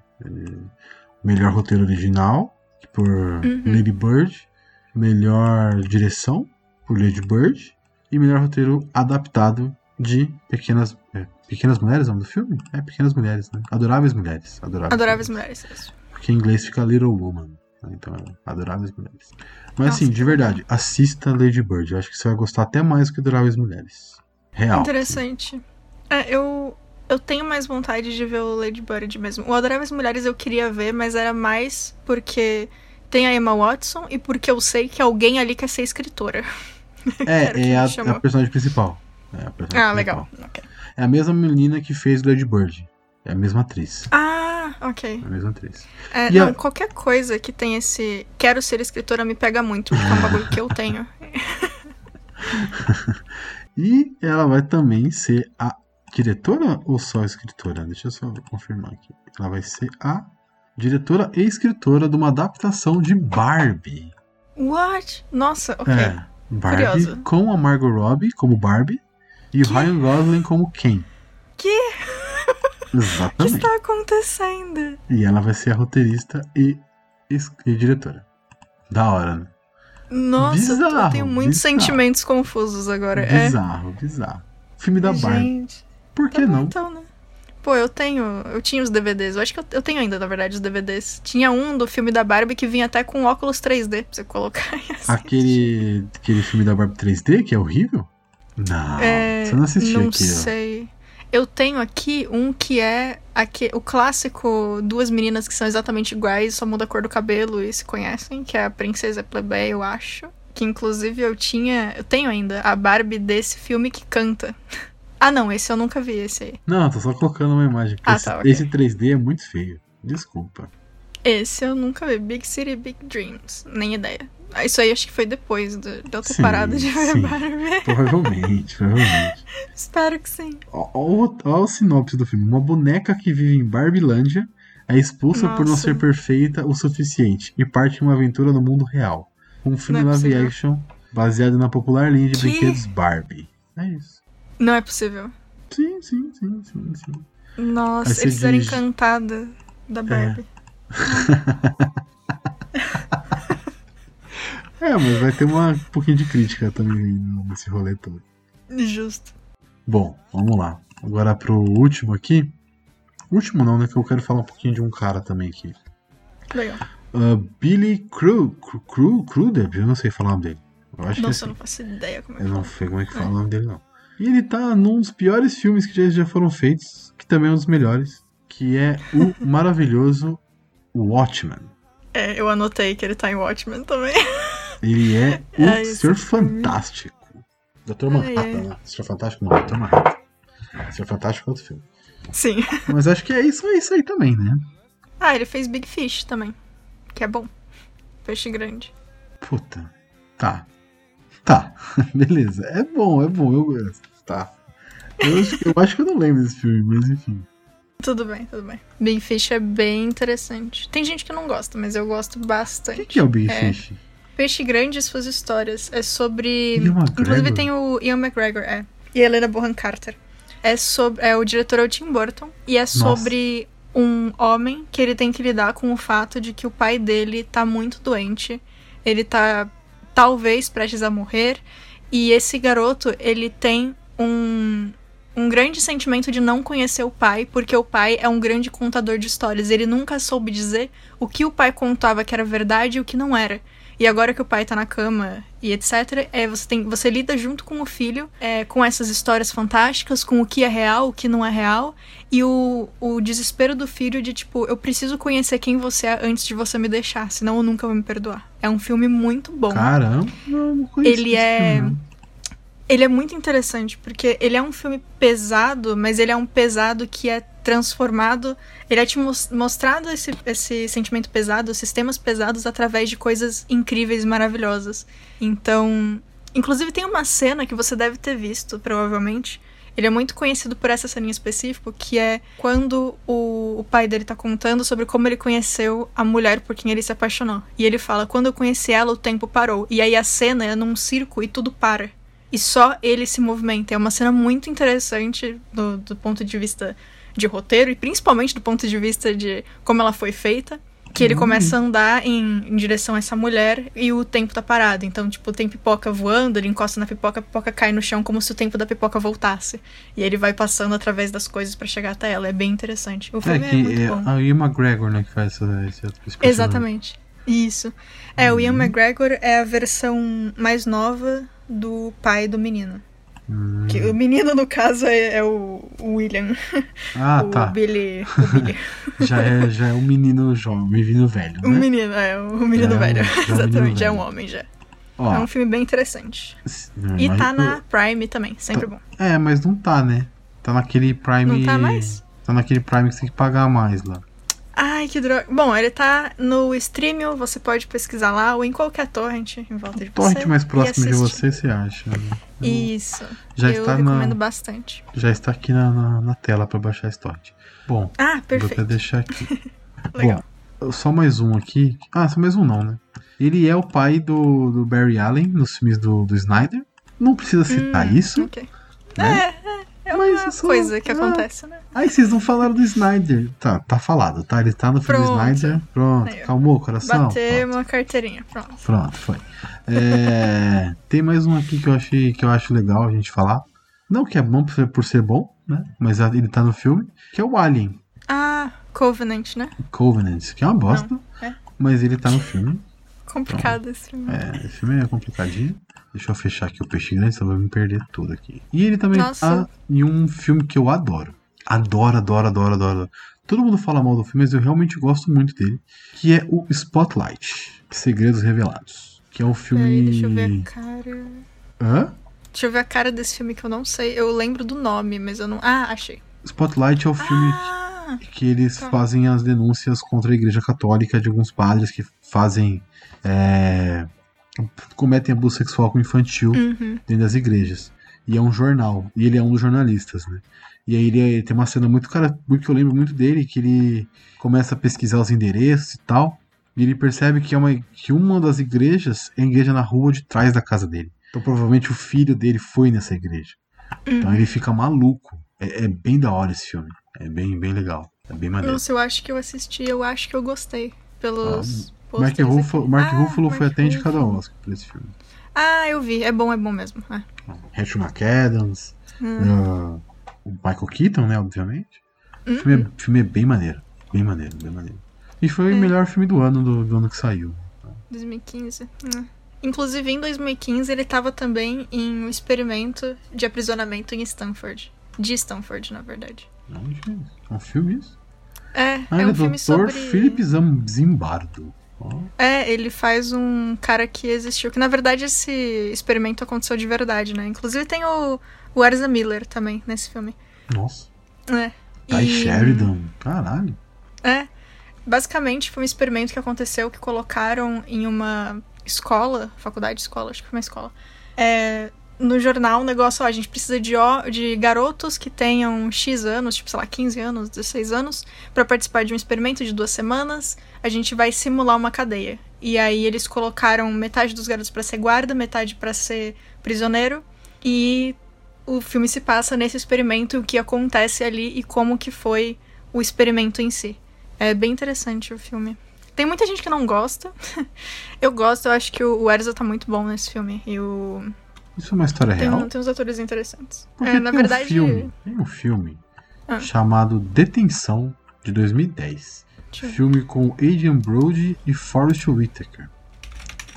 S1: melhor roteiro original por
S2: Uhum.
S1: Lady Bird, melhor direção por Lady Bird e melhor roteiro adaptado de Pequenas é, Pequenas Mulheres, é o nome do filme? É Pequenas Mulheres, né? Adoráveis Mulheres. Adoráveis,
S2: Adoráveis mulheres. isso.
S1: Porque em inglês fica Little Woman. né? Então é Adoráveis Mulheres. Mas
S2: Nossa,
S1: assim, de verdade, assista Lady Bird. Eu acho que você vai gostar até mais que Adoráveis Mulheres. Real.
S2: Interessante. É, eu, eu tenho mais vontade de ver o Lady Bird mesmo. O Adoráveis Mulheres eu queria ver, mas era mais porque tem a Emma Watson e porque eu sei que alguém ali quer ser escritora. *laughs*
S1: É,
S2: me
S1: é a, a personagem principal. É a personagem
S2: Ah,
S1: principal.
S2: legal. Ok.
S1: É a mesma menina que fez Lady Bird. É a mesma atriz.
S2: Ah, ok.
S1: É a mesma atriz.
S2: É,
S1: E
S2: não,
S1: a-
S2: qualquer coisa que tem esse quero ser escritora me pega muito, porque é um bagulho que eu tenho. *laughs*
S1: E ela vai também ser a diretora ou só escritora? Deixa eu só confirmar aqui. Ela vai ser a diretora e escritora de uma adaptação de Barbie.
S2: What? Nossa, ok.
S1: É, Barbie
S2: Curiosa.
S1: com a Margot Robbie como Barbie e o Ryan Gosling como Ken.
S2: Que? O que
S1: Exatamente. *laughs*
S2: está acontecendo?
S1: E ela vai ser a roteirista e, es- e diretora. Da hora, né?
S2: Nossa, eu tô- eu
S1: Bizarro,
S2: tenho muitos
S1: bizarro.
S2: sentimentos confusos agora. É.
S1: Bizarro, bizarro. Filme da Barbie.
S2: Gente,
S1: Por
S2: tá
S1: que
S2: bom
S1: não?
S2: então, né? Pô, eu tenho. Eu tinha os DVDs. Eu acho que eu, eu tenho ainda, na verdade, os DVDs. Tinha um do filme da Barbie que vinha até com óculos 3D pra você colocar *laughs* e.
S1: Aquele, aquele filme da Barbie 3D que é horrível? Não,
S2: É,
S1: você não assistiu
S2: não
S1: aqui, ó.
S2: sei. Eu tenho aqui um que é aque- o clássico duas meninas que são exatamente iguais, só muda a cor do cabelo e se conhecem, que é a Princesa Plebeia, eu acho. Que inclusive eu tinha, eu tenho ainda a Barbie desse filme que canta. *laughs* Ah, não, esse eu nunca vi esse aí.
S1: Não, tô só colocando uma imagem.
S2: Ah,
S1: esse,
S2: tá, ok.
S1: esse 3D é muito feio. Desculpa.
S2: Esse eu nunca vi. Big City, Big Dreams. Nem ideia. Isso aí acho que foi depois de de eu ter
S1: Sim,
S2: parado de ver. Barbie. *laughs*
S1: Provavelmente, provavelmente.
S2: Espero que sim.
S1: Ó, ó, ó a sinopse do filme. Uma boneca que vive em Barbilândia é expulsa por não
S2: Nossa.
S1: ser perfeita o suficiente e parte em uma aventura no mundo real. Um filme
S2: Não é
S1: live
S2: possível.
S1: action baseado na popular linha de
S2: Que?
S1: brinquedos Barbie. É isso.
S2: Não é possível.
S1: Sim, sim, sim, sim, sim.
S2: Nossa, eles fizeram
S1: dirige-
S2: encantada da Barbie.
S1: É, *laughs* *laughs* mas vai ter uma, um pouquinho de crítica também nesse rolê todo.
S2: Justo.
S1: Bom, vamos lá. Agora pro último aqui. Último não, né? Que eu quero falar um pouquinho de um cara também aqui.
S2: Legal.
S1: Uh, Billy Cru, Cru, Crudup, eu não sei falar o nome dele. Eu acho
S2: Nossa,
S1: que
S2: eu
S1: é
S2: não faço ideia como é
S1: assim.
S2: que
S1: Eu não
S2: fala.
S1: sei como é que fala o nome dele, não. E ele tá num dos piores filmes que já, já foram feitos, que também é um dos melhores, que é o *laughs* maravilhoso Watchmen.
S2: É, eu anotei que ele tá em Watchmen também.
S1: Ele é o
S2: É,
S1: Senhor. Fantástico. Dr.
S2: Ai,
S1: Manhattan, né? Senhor Fantástico não, Dr. Manhattan. Senhor Fantástico é outro filme.
S2: Sim. *laughs*
S1: Mas acho que é isso, é isso aí também, né?
S2: Ah, ele fez Big Fish também. Que é bom. Peixe grande.
S1: Puta. Tá. Tá. *laughs* Beleza. É bom, é bom, eu gosto. Tá. Eu acho, que- eu acho que eu não lembro desse filme, mas enfim.
S2: Tudo bem, tudo bem. Big Fish é bem interessante. Tem gente que não gosta, mas eu gosto
S1: O
S2: bastante.
S1: que, que é o Big
S2: É.
S1: Fish?
S2: Peixe Grande e suas histórias. É sobre. Inclusive tem o Ian McGregor, é. E a Helena Bonham Carter. É sobre. É, o diretor é o Tim Burton. E é sobre um homem que ele tem que lidar com o fato de que o pai dele tá muito doente. Ele tá talvez prestes a morrer. E esse garoto, ele tem um. Um grande sentimento de não conhecer o pai, porque o pai é um grande contador de histórias. Ele nunca soube dizer o que o pai contava que era verdade e o que não era. E agora que o pai tá na cama e etc, é, você, tem, você lida junto com o filho, é, com essas histórias fantásticas, com o que é real, o que não é real, e o, o desespero do filho de tipo, eu preciso conhecer quem você é antes de você me deixar, senão eu nunca vou me perdoar. É um filme muito bom.
S1: Caramba, não,
S2: Ele é-
S1: filme.
S2: Ele é muito interessante, porque ele é um filme pesado, mas ele é um pesado que é transformado. Ele é te mos- mostrado esse, esse sentimento pesado, sistemas pesados, através de coisas incríveis e maravilhosas. Então. Inclusive, tem uma cena que você deve ter visto, provavelmente, Ele é muito conhecido por essa cena em específico, que é quando o, o pai dele tá contando sobre como ele conheceu a mulher por quem ele se apaixonou. E ele fala: quando eu conheci ela, o tempo parou. E aí a cena é num circo e tudo para. E só ele se movimenta. É uma cena muito interessante do, do ponto de vista de roteiro e principalmente do ponto de vista de como ela foi feita. Que ele começa a andar em, em, direção a essa mulher e o tempo tá parado. Então, tipo, tem pipoca voando, ele encosta na pipoca, a pipoca cai no chão como se o tempo da pipoca voltasse. E ele vai passando através das coisas para chegar até ela. É bem interessante. O filme é,
S1: que
S2: é muito
S1: é
S2: bom.
S1: a Ian McGregor, né, que faz essa, esse outro.
S2: Exatamente. Isso. É, o Ian McGregor é a versão mais nova do pai do menino.
S1: Hum.
S2: Que o menino, no caso, é, é o William.
S1: Ah, *laughs*
S2: o
S1: tá.
S2: Billy. O *laughs* Billy.
S1: Já é, já é um menino jovem, um menino velho,
S2: O
S1: né?
S2: menino, é, o menino
S1: É um-
S2: velho.
S1: já é um *laughs* menino
S2: Exatamente, já é um
S1: velho.
S2: homem já.
S1: Ó,
S2: É um filme bem interessante. E tá na Prime também, sempre bom.
S1: É, mas não tá, né? Tá naquele Prime...
S2: Não tá mais?
S1: Tá naquele Prime que você tem que pagar mais lá.
S2: Ai, que droga. Bom, ele tá no Streamio, você pode pesquisar lá, ou em qualquer torrent em volta de
S1: Torrent
S2: você.
S1: mais
S2: e
S1: próximo de você, você acha?
S2: Isso.
S1: Já
S2: eu
S1: está
S2: recomendo
S1: na,
S2: bastante.
S1: já está aqui na, na, na tela pra baixar esse torrent. Bom,
S2: Ah,
S1: vou até
S2: perfeito.
S1: deixar aqui.
S2: Legal. *laughs*
S1: Bom, só mais um aqui. Ah, só mais um não, né? Ele é o pai do, do Barry Allen nos filmes do, do Snyder. Não precisa citar
S2: Hum,
S1: isso.
S2: ok.
S1: né?
S2: É, é, é
S1: Mas
S2: uma
S1: é
S2: coisa que
S1: ah.
S2: acontece, né?
S1: Aí vocês não falaram do Snyder. Tá, tá falado, tá? Ele tá no filme
S2: Pronto.
S1: Snyder. Pronto,
S2: Aí,
S1: calmou o coração.
S2: Bater
S1: Pronto.
S2: uma carteirinha, pronto.
S1: Pronto, foi. É, *laughs* tem mais um aqui que eu achei que eu acho legal a gente falar. Não que é bom por ser, por ser bom, né? Mas ele tá no filme, que é o Alien,
S2: Ah, Covenant, né?
S1: Covenant, que é uma bosta,
S2: Não, é.
S1: mas ele tá no filme.
S2: Complicado esse filme.
S1: É, esse filme é complicadinho. Deixa eu fechar aqui o peixe grande, senão vou me perder tudo aqui. E ele também
S2: Nossa.
S1: tá em um filme que eu adoro. Adoro, adoro, adoro, adoro. Todo mundo fala mal do filme, mas eu realmente gosto muito dele. Que é o Spotlight Segredos Revelados. Que é um filme.
S2: Peraí, deixa eu ver a cara.
S1: Hã?
S2: Deixa eu ver a cara desse filme que eu não sei. Eu lembro do nome, mas eu não. Ah, achei.
S1: Spotlight é o filme
S2: Ah!
S1: Que eles
S2: tá.
S1: fazem as denúncias contra a Igreja Católica de alguns padres que fazem. é, cometem abuso sexual com infantil
S2: Uhum.
S1: dentro das igrejas. E é um jornal. E ele é um dos jornalistas, né? E aí ele, ele tem uma cena muito cara, muito que eu lembro muito dele, que ele começa a pesquisar os endereços e tal. E ele percebe que, é uma, que uma das igrejas é a igreja na rua de trás da casa dele. Então provavelmente o filho dele foi nessa igreja. Então ele fica maluco. É, é bem da hora esse filme. É bem, bem legal. É bem maneiro.
S2: Nossa, eu acho que eu assisti, eu acho que eu gostei. Pelos.
S1: Mark
S2: pôsteres
S1: Ruffalo. Mark
S2: Ah,
S1: Ruffalo foi
S2: Mark
S1: até indicado ao
S2: Ruffalo.
S1: Oscar por esse filme.
S2: Ah, eu vi. É bom, é bom mesmo. É.
S1: Rachel McAdams,
S2: Hum.
S1: ah, o Michael Keaton, né, obviamente. O
S2: Uhum.
S1: filme, é, o filme é bem maneiro. Bem maneiro, bem maneiro. E foi
S2: É.
S1: o melhor filme do ano, do, do ano que saiu.
S2: 2015. Hum. Inclusive, em 2015, ele tava também em um experimento de aprisionamento em Stanford. De Stanford, na verdade.
S1: Onde é isso? É um filme isso?
S2: É,
S1: Ah,
S2: é
S1: ele
S2: um
S1: é
S2: filme
S1: Dr.
S2: sobre.
S1: Philip Zimbardo. Ó,
S2: É, ele faz um cara que existiu. Que na verdade esse experimento aconteceu de verdade, né? Inclusive tem o, o Erza Miller também nesse filme.
S1: nossa.
S2: É.
S1: Ty
S2: E-
S1: Sheridan. Caralho.
S2: É. Basicamente foi um experimento que aconteceu que colocaram em uma escola, faculdade, escola, acho que foi uma escola. É, no jornal um negócio, ó, a gente precisa de, de garotos que tenham X anos, tipo, sei lá, 15 anos, 16 anos, pra participar de um experimento de duas semanas. A gente vai simular uma cadeia. E aí eles colocaram metade dos garotos pra ser guarda, metade pra ser prisioneiro. E o filme se passa nesse experimento, o que acontece ali e como que foi o experimento em si. É bem interessante o filme. Tem muita gente que não gosta. *laughs* eu gosto, eu acho que o o Erza tá muito bom nesse filme. E o...
S1: Isso é uma história
S2: tem,
S1: real?
S2: tem uns atores interessantes.
S1: Porque
S2: É, na
S1: tem
S2: verdade.
S1: Um filme, tem um filme
S2: Ah.
S1: chamado Detenção, de 2010.
S2: Deixa eu ver.
S1: Filme com Adrian Brody e Forrest Whitaker.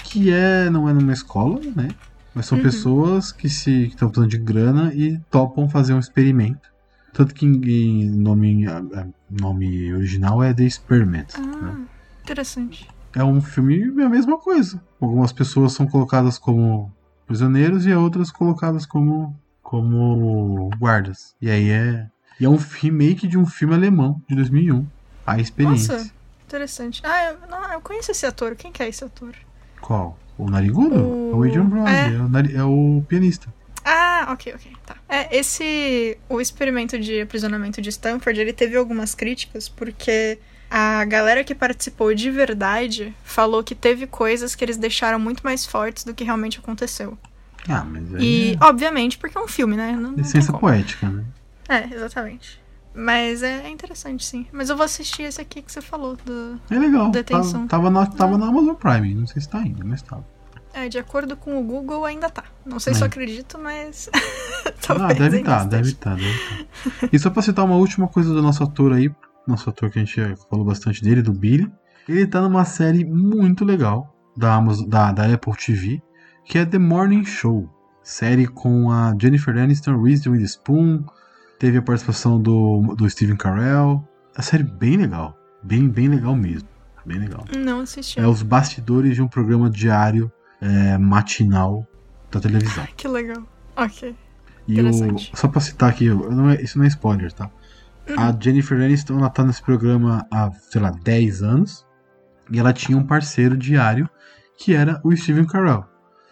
S1: Que é, não é numa escola, né? Mas são
S2: Uhum.
S1: pessoas que se estão precisando de grana e topam fazer um experimento. Tanto que em, em nome, nome original é The Experiment. né?
S2: Ah, interessante.
S1: É um filme é a mesma coisa. Algumas pessoas são colocadas como prisioneiros e outras colocadas como como guardas. E aí é e é um remake de um filme alemão de 2001, A Experiência.
S2: Nossa. Interessante. Ah, eu, não, eu conheço esse ator. Quem que é esse ator?
S1: Qual? O narigudo?
S2: O-
S1: É o Adrian Brody,
S2: é.
S1: é. o, nari- é o pianista.
S2: Ah, ok, ok, tá. É, esse. O experimento de aprisionamento de Stanford, ele teve algumas críticas, porque a galera que participou de verdade falou que teve coisas que eles deixaram muito mais fortes do que realmente aconteceu.
S1: Ah, mas aí
S2: E,
S1: é
S2: obviamente, porque é um filme, né? Não, não
S1: licença
S2: como.
S1: poética, né?
S2: É, exatamente. Mas é interessante, sim. Mas eu vou assistir esse aqui que você falou, do.
S1: É legal.
S2: Detenção.
S1: Tava, tava, na, tava na Amazon Prime, não sei se tá ainda, mas tava.
S2: É, de acordo com o Google, ainda tá. Não sei se eu
S1: É.
S2: acredito, mas. *laughs*
S1: Ah,
S2: Talvez
S1: deve estar, deve estar, deve estar. E só pra citar uma última coisa do nosso ator aí, nosso ator que a gente já falou bastante dele, do Billy. Ele tá numa série muito legal da, Amazon, da, da Apple TV, que é The Morning Show. Série com a Jennifer Aniston, Reese Witherspoon, teve a participação do, do Steven Carell. A série bem legal, bem, bem legal mesmo, bem legal.
S2: Não assisti.
S1: É os bastidores de um programa diário é, matinal da televisão.
S2: Que legal. Ok.
S1: E o, só pra citar aqui, não é- isso não é spoiler, tá? A Jennifer Aniston, ela tá nesse programa há, sei lá, 10 anos. E ela tinha um parceiro diário, que era o Steven Carell.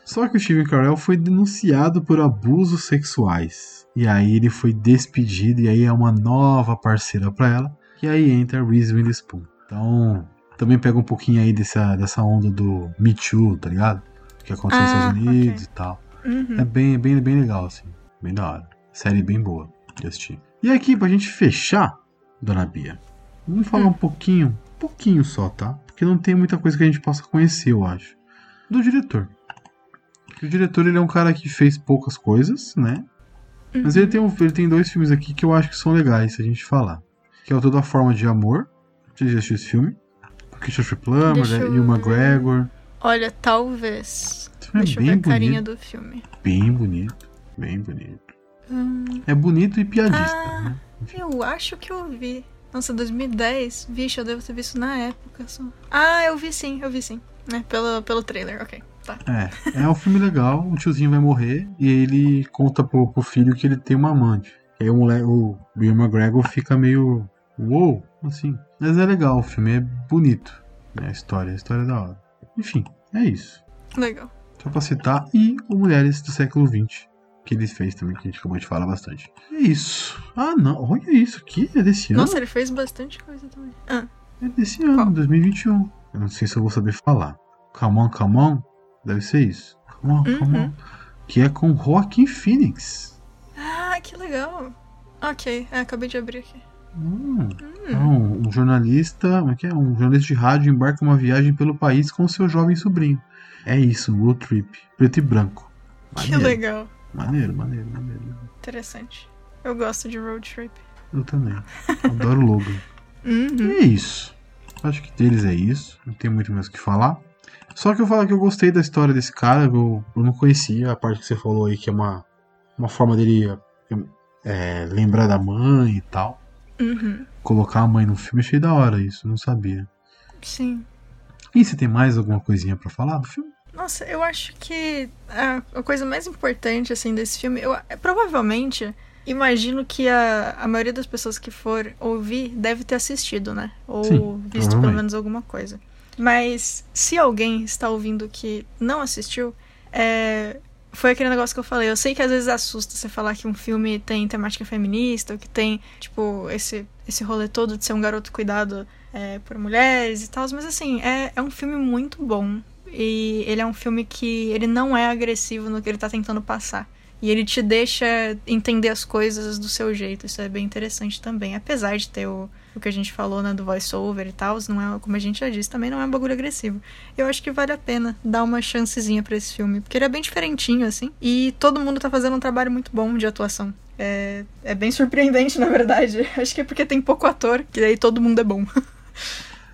S1: Só que o Steven Carell foi denunciado por abusos sexuais. E aí ele foi despedido, e aí é uma nova parceira pra ela. E aí entra Reese Witherspoon. Então, também pega um pouquinho aí dessa, dessa onda do Me Too, tá ligado? Que aconteceu nos
S2: Ah,
S1: Estados Unidos
S2: ok.
S1: e tal.
S2: Uhum.
S1: É bem, bem, bem legal, assim. Bem da hora. Série bem boa de assistir. E aqui, pra gente fechar, Dona Bia, vamos falar um pouquinho, um pouquinho só, tá? Porque não tem muita coisa que a gente possa conhecer, eu acho. Do diretor. Porque o diretor, ele é um cara que fez poucas coisas, né? Mas ele tem, um- ele tem dois filmes aqui que eu acho que são legais se a gente falar. Que é o Toda Forma de Amor. Você já assistiu esse filme? Com Christopher Plummer né?
S2: eu
S1: e o. McGregor.
S2: Olha, talvez.
S1: Esse filme
S2: Deixa
S1: é
S2: eu ver
S1: bem
S2: a carinha do filme.
S1: Bem bonito. Bem bonito.
S2: Hum,
S1: É bonito e piadista,
S2: Ah.
S1: né?
S2: eu acho que eu vi. Nossa, 2010? Vixe, eu devo ter visto na época só. Ah, eu vi sim, eu vi sim. É, pelo, pelo trailer, ok. Tá.
S1: É, é um filme legal, o tiozinho vai morrer e ele conta pro, pro filho que ele tem uma amante. E aí o moleque, o Bill McGregor fica meio. Uou, assim. Mas é legal, o filme é bonito. Né, a história, a história é da hora. Enfim, é isso.
S2: Legal.
S1: Só pra citar. E o Mulheres do século XX, que ele fez também, que a gente acabou de falar bastante. É isso. Ah, não, olha isso aqui, é desse ano.
S2: Nossa, ele fez bastante coisa também. Ah,
S1: É desse ano,
S2: Qual?
S1: 2021. Eu não sei se eu vou saber falar. Come on, come on. Deve ser isso. Come on, come
S2: Uhum.
S1: on. Que é com Joaquin Phoenix.
S2: ah que legal. Ok, é, acabei de abrir aqui.
S1: Hum. Então, um jornalista. Como é que é? Um jornalista de rádio embarca uma viagem pelo país com seu jovem sobrinho. É isso, um road trip. Preto e branco.
S2: Que
S1: Maneiro,
S2: legal.
S1: Maneiro, maneiro, maneiro.
S2: Interessante. Eu gosto de road trip.
S1: Eu também. Adoro o Logan.
S2: Uhum.
S1: E é isso. Acho que deles é isso. Não tem muito mais o que falar. Só que eu falo que eu gostei da história desse cara. Eu, eu não conhecia a parte que você falou aí, que é uma, uma forma dele é, lembrar da mãe e tal.
S2: Uhum.
S1: Colocar a mãe no filme, achei da hora isso, não sabia.
S2: Sim.
S1: E você tem mais alguma coisinha pra falar do filme?
S2: Nossa, eu acho que a, a coisa mais importante, assim, desse filme, eu é, provavelmente imagino que a, a maioria das pessoas que for ouvir deve ter assistido, né? Ou
S1: Sim,
S2: visto pelo menos alguma coisa. Mas se alguém está ouvindo que não assistiu, é, foi aquele negócio que eu falei. Eu sei que às vezes assusta você falar que um filme tem temática feminista, ou que tem, tipo, esse, esse rolê todo de ser um garoto cuidado é, por mulheres e tal, mas assim, é, é um filme muito bom. E ele é um filme que ele não é agressivo no que ele tá tentando passar. E ele te deixa entender as coisas do seu jeito. Isso é bem interessante também. Apesar de ter o, o que a gente falou, né, do voice-over e tal, não é, como a gente já disse, também não é um bagulho agressivo. Eu acho que vale a pena dar uma chancezinha pra esse filme, porque ele é bem diferentinho, assim. E todo mundo tá fazendo um trabalho muito bom de atuação. É, é bem surpreendente, *laughs* na verdade. Acho que é porque tem pouco ator, que daí todo mundo é bom. *laughs*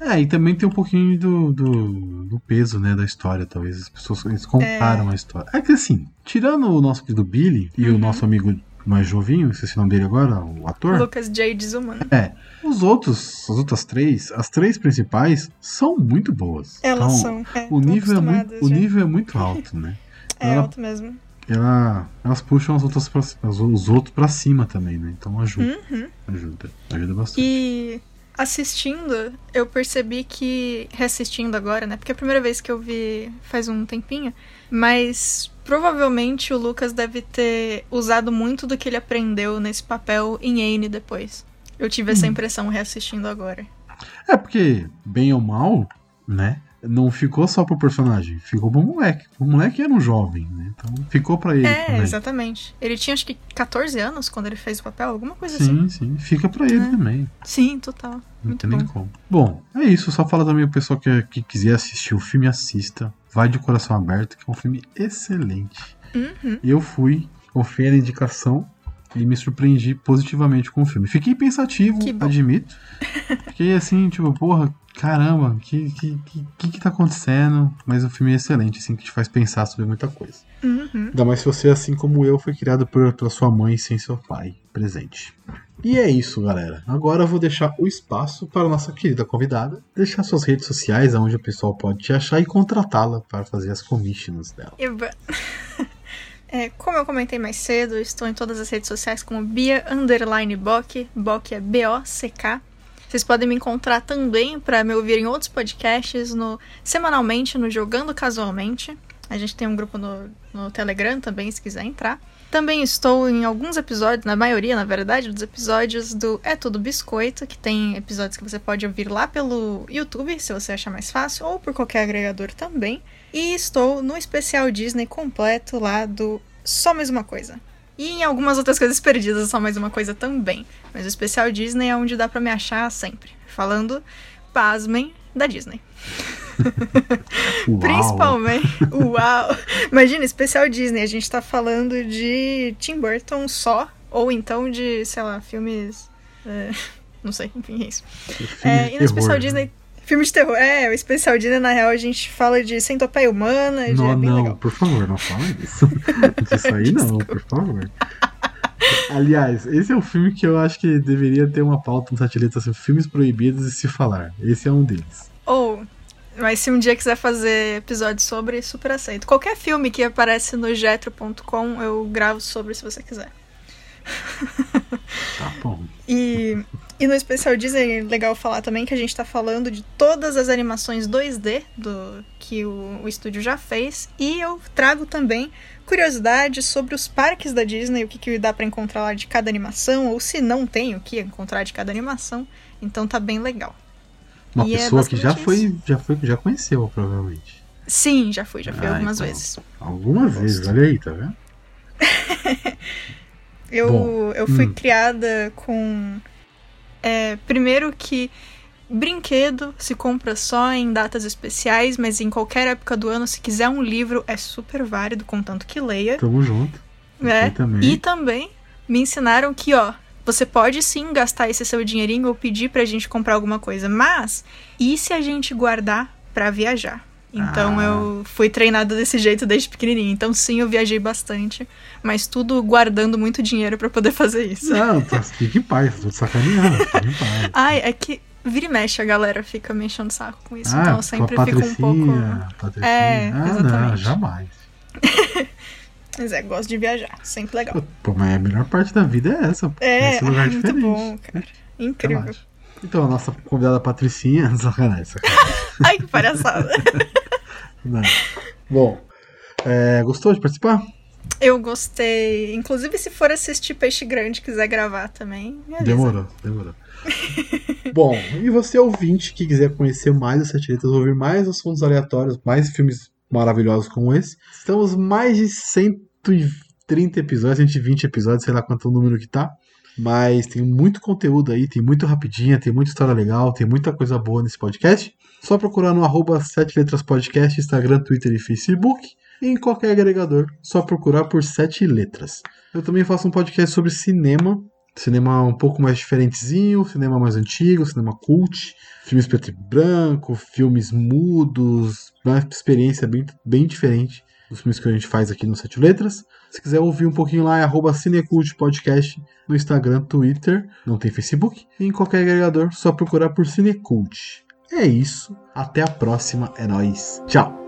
S1: É, e também tem um pouquinho do, do, do peso, né, da história, talvez. As pessoas eles comparam a história. É que assim, tirando o nosso querido Billy e o nosso amigo mais jovinho, esqueci o nome dele agora, o ator.
S2: Lucas J. Zuman.
S1: É, os outros, as outras três, as três principais, são muito boas.
S2: Elas
S1: Então,
S2: são. É,
S1: O nível, é muito, o nível é muito alto, né? *laughs*
S2: É
S1: ela-
S2: alto mesmo.
S1: Ela, elas puxam as outras pra, as- os outros pra cima também, né? Então ajuda,
S2: Uhum.
S1: ajuda, ajuda bastante.
S2: E assistindo, eu percebi que. Reassistindo agora, né? Porque é a primeira vez que eu vi faz um tempinho. Mas provavelmente o Lucas deve ter usado muito do que ele aprendeu nesse papel em Anne depois. Eu tive essa impressão reassistindo agora.
S1: É porque, bem ou mal, né? Não ficou só pro personagem, ficou pro moleque. O moleque era um jovem, né? Então ficou pra ele.
S2: É,
S1: também.
S2: exatamente. Ele tinha acho que 14 anos quando ele fez o papel, alguma coisa assim.
S1: Sim, sim. Fica pra ele
S2: É.
S1: também.
S2: Sim, total.
S1: Não
S2: Muito
S1: tem nem
S2: bom.
S1: como. Bom, é isso. Só fala também o pessoal que, que quiser assistir o filme, assista. Vai de coração aberto, que é um filme excelente.
S2: Uhum.
S1: Eu fui, confiei na indicação e me surpreendi positivamente com o filme. Fiquei pensativo, admito. Fiquei assim, tipo, porra, caramba, que que, que que que tá acontecendo? Mas o filme é excelente, assim, que te faz pensar sobre muita coisa.
S2: Uhum.
S1: Ainda mais se você, assim como eu, foi criado por, pela sua mãe sem seu pai presente. E é isso, galera. Agora eu vou deixar o espaço para a nossa querida convidada deixar suas redes sociais, onde o pessoal pode te achar e contratá-la para fazer as commissions dela.
S2: Eba. *laughs* É, como eu comentei mais cedo, estou em todas as redes sociais como Bia Underline Bock. Bock é B-O-C-K. Vocês podem me encontrar também para me ouvir em outros podcasts, no, semanalmente no Jogando Casualmente. A gente tem um grupo no, no Telegram também, se quiser entrar. Também estou em alguns episódios, na maioria, na verdade, dos episódios do É Tudo Biscoito, que tem episódios que você pode ouvir lá pelo YouTube, se você achar mais fácil, ou por qualquer agregador também. E estou no especial Disney completo lá do Só Mais Uma Coisa. E em algumas outras coisas perdidas, só mais uma coisa também. Mas o especial Disney é onde dá pra me achar sempre. Falando, pasmem, da Disney.
S1: Uau. *laughs*
S2: Principalmente. Uau! Imagina, especial Disney. A gente tá falando de Tim Burton só. Ou então de, sei lá, filmes. é, não sei, enfim, é isso. É, e no especial
S1: né?
S2: Disney. Filme de terror. É, o especial Disney, na real, a gente fala de centopeia humana. de,
S1: Não,
S2: é
S1: não,
S2: legal.
S1: por favor, não fala isso. *laughs* Isso aí não, por favor. Aliás, esse é um filme que eu acho que deveria ter uma pauta no Satelita assim, filmes proibidos de se falar. Esse é um deles.
S2: Ou. Mas se um dia quiser fazer episódio sobre, super aceito. Qualquer filme que aparece no jetro.com, eu gravo sobre se você quiser.
S1: Tá bom.
S2: E, e no especial Disney é legal falar também que a gente tá falando de todas as animações 2D do que o, o estúdio já fez. E eu trago também curiosidades sobre os parques da Disney, o que, que dá pra encontrar lá de cada animação, ou se não tem o que encontrar de cada animação. Então tá bem legal.
S1: Uma
S2: E é
S1: pessoa que já foi, já foi, já conheceu, provavelmente.
S2: Sim, já fui, já fui
S1: Ah,
S2: algumas
S1: então.
S2: vezes.
S1: Algumas vezes, olha aí, tá vendo? *laughs*
S2: Eu,
S1: Bom,
S2: eu fui
S1: hum.
S2: criada com. É, primeiro que brinquedo se compra só em datas especiais, mas em qualquer época do ano, se quiser um livro, é super válido, contanto que leia.
S1: Tamo junto. Aqui também.
S2: E também me ensinaram que, ó, você pode sim gastar esse seu dinheirinho ou pedir pra gente comprar alguma coisa, mas e se a gente guardar pra viajar? Então
S1: Ah.
S2: eu fui treinada desse jeito desde pequenininha. Então sim, eu viajei bastante, mas tudo guardando muito dinheiro pra poder fazer isso.
S1: Não, tá, fique em paz, tô sacaneando, fique em paz. *laughs*
S2: Ai, é que vira e mexe a galera fica me enchendo o saco com isso.
S1: ah,
S2: então eu sempre fico um pouco.
S1: Patricinha.
S2: É,
S1: ah, não,
S2: exatamente.
S1: jamais. *laughs*
S2: Mas é, gosto de viajar. Sempre legal.
S1: Pô, mas a melhor parte da vida é essa.
S2: É,
S1: Esse lugar
S2: muito
S1: diferente.
S2: bom, cara. Incrível.
S1: Relaxa. Então, a nossa convidada Patricinha. *laughs* Sacanagem, sacanagem.
S2: Ai, que palhaçada.
S1: Não. Bom, é, gostou de participar?
S2: Eu gostei. Inclusive, se for assistir Peixe Grande e quiser gravar também.
S1: Demorou, demorou. Bom, e você ouvinte que quiser conhecer mais as Sete Letras, ouvir mais assuntos aleatórios, mais filmes maravilhosos como esse, estamos mais de 130 episódios, 120 episódios, sei lá quanto o número que tá. Mas tem muito conteúdo aí, tem muito rapidinha, tem muita história legal, tem muita coisa boa nesse podcast. Só procurar no arroba 7 Letras Podcast, Instagram, Twitter e Facebook. E em qualquer agregador, só procurar por Sete Letras. Eu também faço um podcast sobre cinema, Cinema um pouco mais diferentezinho, cinema mais antigo, cinema cult, filmes preto e branco, filmes mudos, uma experiência bem, bem diferente dos filmes que a gente faz aqui no Sete Letras. Se quiser ouvir um pouquinho lá, é arroba Cinecult Podcast no Instagram, Twitter, não tem Facebook, e em qualquer agregador, só procurar por Cinecult. É isso, até a próxima, é nóis, tchau!